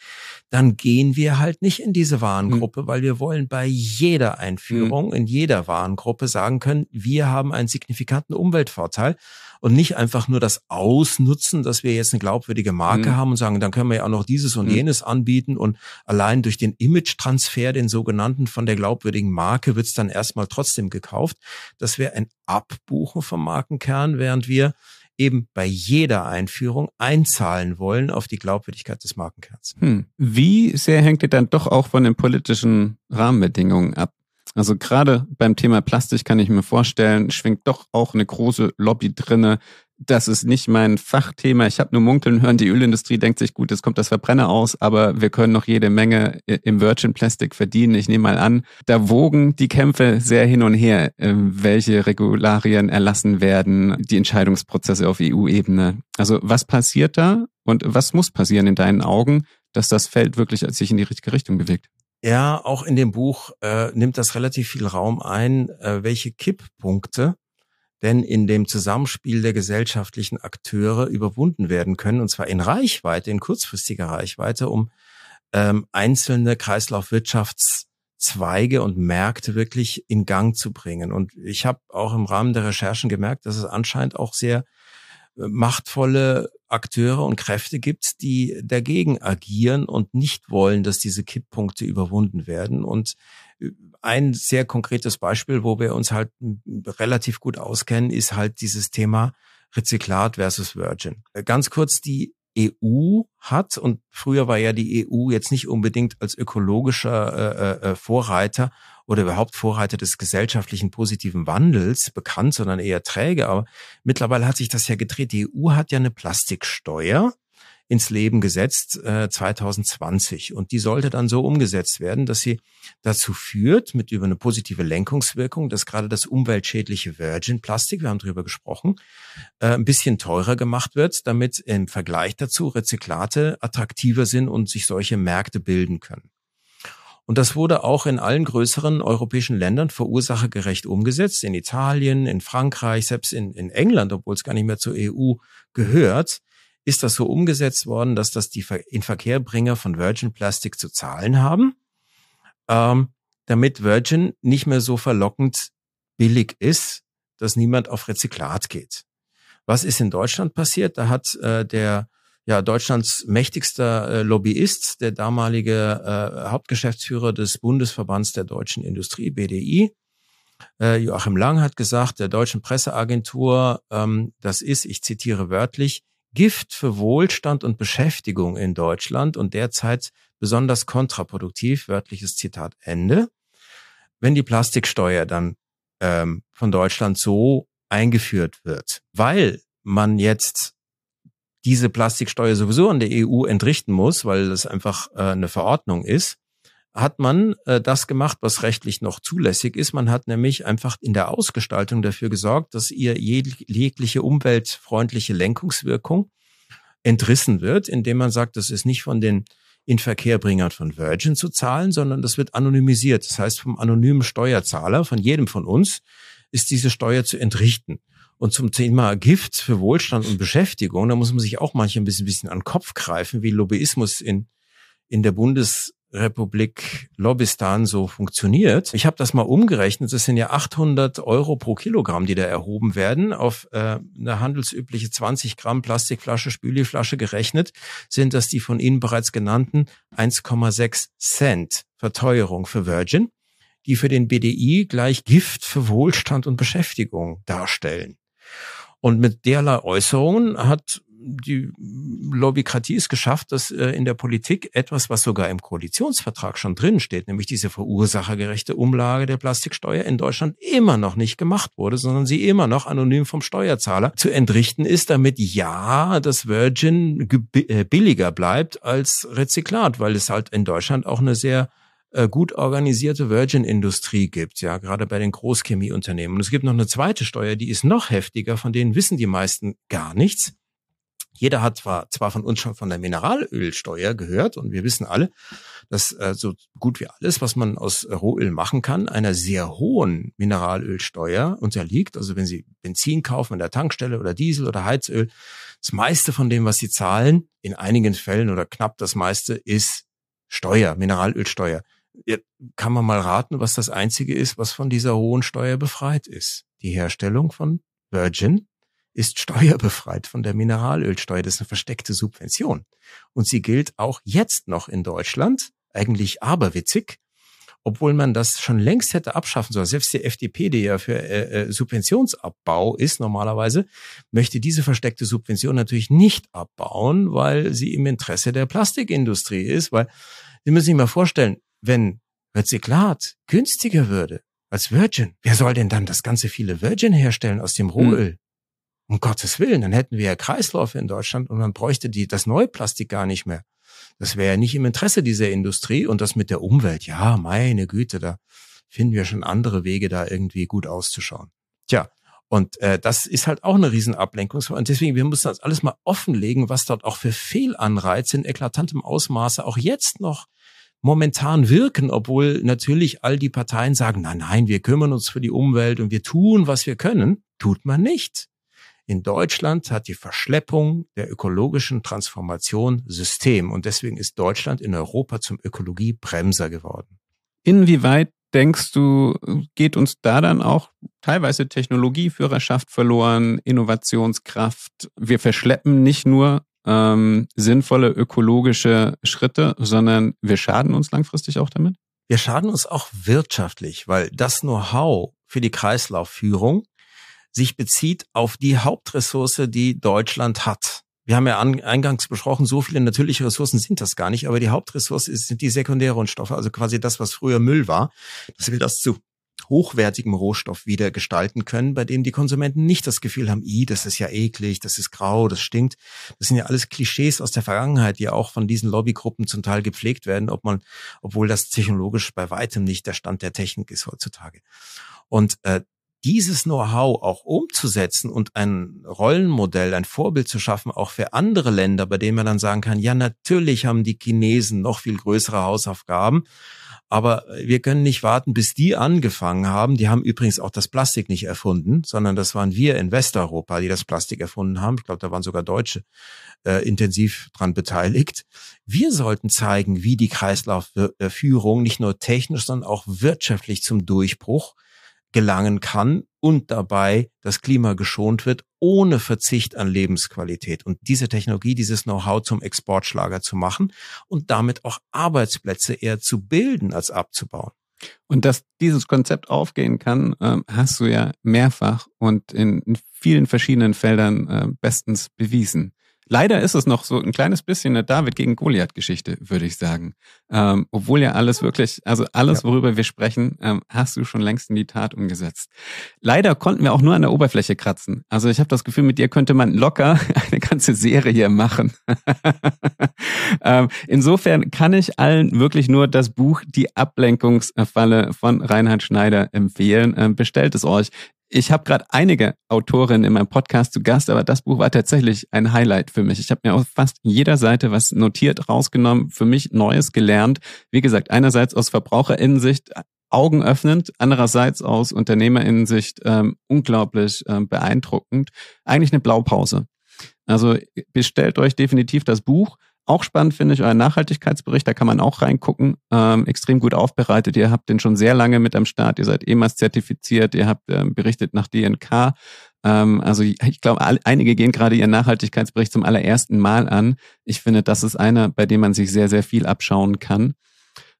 dann gehen wir halt nicht in diese Warengruppe, mhm. weil wir wollen bei jeder Einführung, mhm. in jeder Warengruppe sagen können, wir haben einen signifikanten Umweltvorteil und nicht einfach nur das ausnutzen, dass wir jetzt eine glaubwürdige Marke mhm. haben und sagen, dann können wir ja auch noch dieses und mhm. jenes anbieten und allein durch den Image-Transfer, den sogenannten von der glaubwürdigen Marke, wird es dann erstmal trotzdem gekauft. Das wäre ein Abbuchen vom Markenkern, während wir eben bei jeder Einführung einzahlen wollen auf die Glaubwürdigkeit des Markenkerns. Hm. Wie sehr hängt ihr dann doch auch von den politischen Rahmenbedingungen ab? Also gerade beim Thema Plastik kann ich mir vorstellen, schwingt doch auch eine große Lobby drinne. Das ist nicht mein Fachthema. Ich habe nur munkeln hören, die Ölindustrie denkt sich, gut, jetzt kommt das Verbrenner aus, aber wir können noch jede Menge im Virgin Plastic verdienen. Ich nehme mal an, da wogen die Kämpfe sehr hin und her, ähm, welche Regularien erlassen werden, die Entscheidungsprozesse auf EU-Ebene. Also was passiert da und was muss passieren in deinen Augen, dass das Feld wirklich sich in die richtige Richtung bewegt? Ja, auch in dem Buch äh, nimmt das relativ viel Raum ein, äh, welche Kipppunkte denn in dem Zusammenspiel der gesellschaftlichen Akteure überwunden werden können, und zwar in Reichweite, in kurzfristiger Reichweite, um ähm, einzelne Kreislaufwirtschaftszweige und Märkte wirklich in Gang zu bringen. Und ich habe auch im Rahmen der Recherchen gemerkt, dass es anscheinend auch sehr äh, machtvolle Akteure und Kräfte gibt, die dagegen agieren und nicht wollen, dass diese Kipppunkte überwunden werden. Und äh, ein sehr konkretes Beispiel, wo wir uns halt relativ gut auskennen, ist halt dieses Thema Rezyklat versus Virgin. Äh, ganz kurz, die EU hat, und früher war ja die EU jetzt nicht unbedingt als ökologischer äh, äh, Vorreiter oder überhaupt Vorreiter des gesellschaftlichen positiven Wandels bekannt, sondern eher träge. Aber mittlerweile hat sich das ja gedreht. Die EU hat ja eine Plastiksteuer ins Leben gesetzt äh, 2020 und die sollte dann so umgesetzt werden, dass sie dazu führt, mit über eine positive Lenkungswirkung, dass gerade das umweltschädliche Virgin Plastik, wir haben darüber gesprochen, äh, ein bisschen teurer gemacht wird, damit im Vergleich dazu Rezyklate attraktiver sind und sich solche Märkte bilden können. Und das wurde auch in allen größeren europäischen Ländern verursachergerecht umgesetzt. In Italien, in Frankreich, selbst in, in England, obwohl es gar nicht mehr zur EU gehört, ist das so umgesetzt worden, dass das die Inverkehrbringer von Virgin Plastic zu zahlen haben, ähm, damit Virgin nicht mehr so verlockend billig ist, dass niemand auf Rezyklat geht. Was ist in Deutschland passiert? Da hat äh, der ja, Deutschlands mächtigster äh, Lobbyist, der damalige äh, Hauptgeschäftsführer des Bundesverbands der deutschen Industrie, BDI, äh, Joachim Lang hat gesagt, der deutschen Presseagentur, ähm, das ist, ich zitiere wörtlich, Gift für Wohlstand und Beschäftigung in Deutschland und derzeit besonders kontraproduktiv, wörtliches Zitat Ende. Wenn die Plastiksteuer dann ähm, von Deutschland so eingeführt wird, weil man jetzt diese Plastiksteuer sowieso an der EU entrichten muss, weil es einfach äh, eine Verordnung ist, hat man äh, das gemacht, was rechtlich noch zulässig ist. Man hat nämlich einfach in der Ausgestaltung dafür gesorgt, dass ihr jegliche umweltfreundliche Lenkungswirkung entrissen wird, indem man sagt, das ist nicht von den Inverkehrbringern von Virgin zu zahlen, sondern das wird anonymisiert. Das heißt, vom anonymen Steuerzahler, von jedem von uns, ist diese Steuer zu entrichten. Und zum Thema Gift für Wohlstand und Beschäftigung, da muss man sich auch manchmal ein bisschen, bisschen an den Kopf greifen, wie Lobbyismus in, in der Bundesrepublik Lobbystan so funktioniert. Ich habe das mal umgerechnet. Das sind ja 800 Euro pro Kilogramm, die da erhoben werden. Auf äh, eine handelsübliche 20 Gramm Plastikflasche, Spüliflasche gerechnet, sind das die von Ihnen bereits genannten 1,6 Cent Verteuerung für Virgin die für den BDI gleich Gift für Wohlstand und Beschäftigung darstellen. Und mit derlei Äußerungen hat die Lobbykratie es geschafft, dass äh, in der Politik etwas, was sogar im Koalitionsvertrag schon drin steht, nämlich diese verursachergerechte Umlage der Plastiksteuer in Deutschland immer noch nicht gemacht wurde, sondern sie immer noch anonym vom Steuerzahler zu entrichten ist, damit ja das Virgin äh, billiger bleibt als Rezyklat, weil es halt in Deutschland auch eine sehr äh, gut organisierte Virgin-Industrie gibt, ja, gerade bei den Großchemieunternehmen. Und es gibt noch eine zweite Steuer, die ist noch heftiger, von denen wissen die meisten gar nichts. Jeder hat zwar, zwar von uns schon von der Mineralölsteuer gehört und wir wissen alle, dass äh, so gut wie alles, was man aus Rohöl machen kann, einer sehr hohen Mineralölsteuer unterliegt. Also wenn Sie Benzin kaufen an der Tankstelle oder Diesel oder Heizöl, das meiste von dem, was Sie zahlen, in einigen Fällen oder knapp das meiste, ist Steuer, Mineralölsteuer. Kann man mal raten, was das einzige ist, was von dieser hohen Steuer befreit ist. Die Herstellung von Virgin ist steuerbefreit von der Mineralölsteuer. Das ist eine versteckte Subvention. Und sie gilt auch jetzt noch in Deutschland, eigentlich aberwitzig. obwohl man das schon längst hätte abschaffen sollen. Selbst die FDP, die ja für äh, äh, Subventionsabbau ist normalerweise, möchte diese versteckte Subvention natürlich nicht abbauen, weil sie im Interesse der Plastikindustrie ist. Weil Sie müssen sich mal vorstellen, wenn Rezyklat günstiger würde als Virgin, wer soll denn dann das ganze viele Virgin herstellen aus dem Rohöl? Hm. Um Gottes Willen, dann hätten wir ja Kreisläufe in Deutschland und man bräuchte die, das neue Plastik gar nicht mehr. Das wäre ja nicht im Interesse dieser Industrie und das mit der Umwelt. Ja, meine Güte, da finden wir schon andere Wege, da irgendwie gut auszuschauen. Tja, und äh, das ist halt auch eine Riesenablenkung. Und deswegen, wir müssen das alles mal offenlegen, was dort auch für Fehlanreize in eklatantem Ausmaße auch jetzt noch momentan wirken, obwohl natürlich all die Parteien sagen, nein, nein, wir kümmern uns für die Umwelt und wir tun, was wir können, tut man nicht. In Deutschland hat die Verschleppung der ökologischen Transformation System und deswegen ist Deutschland in Europa zum Ökologiebremser geworden. Inwieweit denkst du, geht uns da dann auch teilweise Technologieführerschaft verloren, Innovationskraft? Wir verschleppen nicht nur ähm, sinnvolle ökologische Schritte, sondern wir schaden uns langfristig auch damit? Wir schaden uns auch wirtschaftlich, weil das Know-how für die Kreislaufführung sich bezieht auf die Hauptressource, die Deutschland hat. Wir haben ja eingangs besprochen, so viele natürliche Ressourcen sind das gar nicht, aber die Hauptressource ist, sind die Sekundärrohstoffe, also quasi das, was früher Müll war, dass wir das zu hochwertigem Rohstoff wieder gestalten können, bei dem die Konsumenten nicht das Gefühl haben, i, das ist ja eklig, das ist grau, das stinkt. Das sind ja alles Klischees aus der Vergangenheit, die auch von diesen Lobbygruppen zum Teil gepflegt werden, ob man, obwohl das technologisch bei weitem nicht der Stand der Technik ist heutzutage. Und äh, dieses Know-how auch umzusetzen und ein Rollenmodell, ein Vorbild zu schaffen, auch für andere Länder, bei denen man dann sagen kann, ja, natürlich haben die Chinesen noch viel größere Hausaufgaben, aber wir können nicht warten, bis die angefangen haben. Die haben übrigens auch das Plastik nicht erfunden, sondern das waren wir in Westeuropa, die das Plastik erfunden haben. Ich glaube, da waren sogar Deutsche äh, intensiv dran beteiligt. Wir sollten zeigen, wie die Kreislaufführung nicht nur technisch, sondern auch wirtschaftlich zum Durchbruch gelangen kann und dabei das Klima geschont wird, ohne Verzicht an Lebensqualität. Und diese Technologie, dieses Know-how zum Exportschlager zu machen und damit auch Arbeitsplätze eher zu bilden als abzubauen. Und dass dieses Konzept aufgehen kann, äh, hast du ja mehrfach und in, in vielen verschiedenen Feldern äh, bestens bewiesen. Leider ist es noch so ein kleines bisschen eine David gegen Goliath-Geschichte, würde ich sagen. Ähm, obwohl ja alles wirklich, also alles, worüber wir sprechen, ähm, hast du schon längst in die Tat umgesetzt. Leider konnten wir auch nur an der Oberfläche kratzen. Also ich habe das Gefühl, mit dir könnte man locker eine ganze Serie machen. ähm, insofern kann ich allen wirklich nur das Buch Die Ablenkungsfalle von Reinhard Schneider empfehlen. Ähm, bestellt es euch. Ich habe gerade einige Autorinnen in meinem Podcast zu Gast, aber das Buch war tatsächlich ein Highlight für mich. Ich habe mir auf fast jeder Seite was notiert, rausgenommen, für mich Neues gelernt. Wie gesagt, einerseits aus Verbraucherinnensicht augenöffnend, andererseits aus Unternehmerinnensicht ähm, unglaublich ähm, beeindruckend. Eigentlich eine Blaupause. Also bestellt euch definitiv das Buch. Auch spannend finde ich euren Nachhaltigkeitsbericht, da kann man auch reingucken. Ähm, extrem gut aufbereitet. Ihr habt den schon sehr lange mit am Start. Ihr seid EMAS zertifiziert. Ihr habt ähm, berichtet nach DNK. Ähm, also ich glaube, einige gehen gerade ihren Nachhaltigkeitsbericht zum allerersten Mal an. Ich finde, das ist einer, bei dem man sich sehr, sehr viel abschauen kann,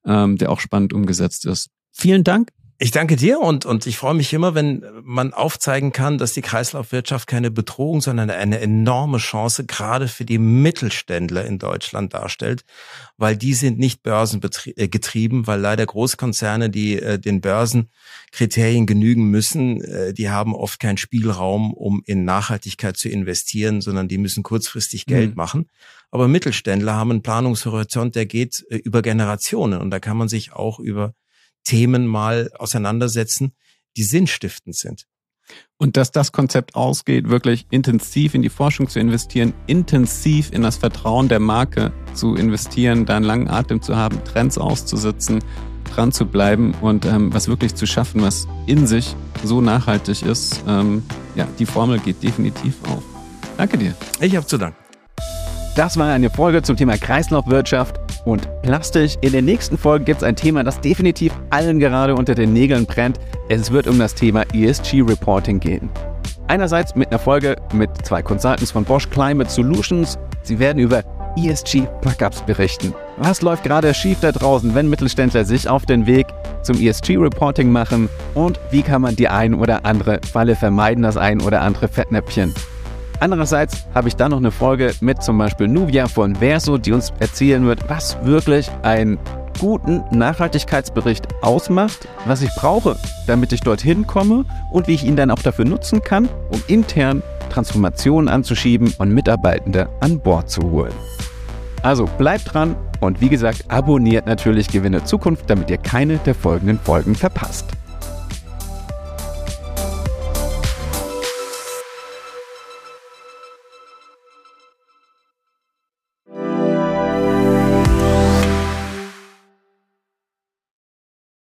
ähm, der auch spannend umgesetzt ist. Vielen Dank. Ich danke dir und, und ich freue mich immer, wenn man aufzeigen kann, dass die Kreislaufwirtschaft keine Bedrohung, sondern eine enorme Chance gerade für die Mittelständler in Deutschland darstellt, weil die sind nicht börsengetrieben, äh, weil leider Großkonzerne, die äh, den Börsenkriterien genügen müssen, äh, die haben oft keinen Spielraum, um in Nachhaltigkeit zu investieren, sondern die müssen kurzfristig Geld mhm. machen. Aber Mittelständler haben einen Planungshorizont, der geht äh, über Generationen und da kann man sich auch über Themen mal auseinandersetzen, die sinnstiftend sind. Und dass das Konzept ausgeht, wirklich intensiv in die Forschung zu investieren, intensiv in das Vertrauen der Marke zu investieren, da einen langen Atem zu haben, Trends auszusetzen, dran zu bleiben und ähm, was wirklich zu schaffen, was in sich so nachhaltig ist. Ähm, ja, die Formel geht definitiv auf. Danke dir. Ich habe zu danken. Das war eine Folge zum Thema Kreislaufwirtschaft und Plastik. In der nächsten Folge gibt es ein Thema, das definitiv allen gerade unter den Nägeln brennt. Es wird um das Thema ESG Reporting gehen. Einerseits mit einer Folge mit zwei Consultants von Bosch Climate Solutions. Sie werden über ESG Backups berichten. was läuft gerade schief da draußen, wenn Mittelständler sich auf den Weg zum ESG-Reporting machen und wie kann man die ein oder andere Falle vermeiden, das ein oder andere Fettnäpfchen. Andererseits habe ich dann noch eine Folge mit zum Beispiel Nuvia von Verso, die uns erzählen wird, was wirklich einen guten Nachhaltigkeitsbericht ausmacht, was ich brauche, damit ich dorthin komme und wie ich ihn dann auch dafür nutzen kann, um intern Transformationen anzuschieben und Mitarbeitende an Bord zu holen. Also bleibt dran und wie gesagt, abonniert natürlich Gewinne Zukunft, damit ihr keine der folgenden Folgen verpasst.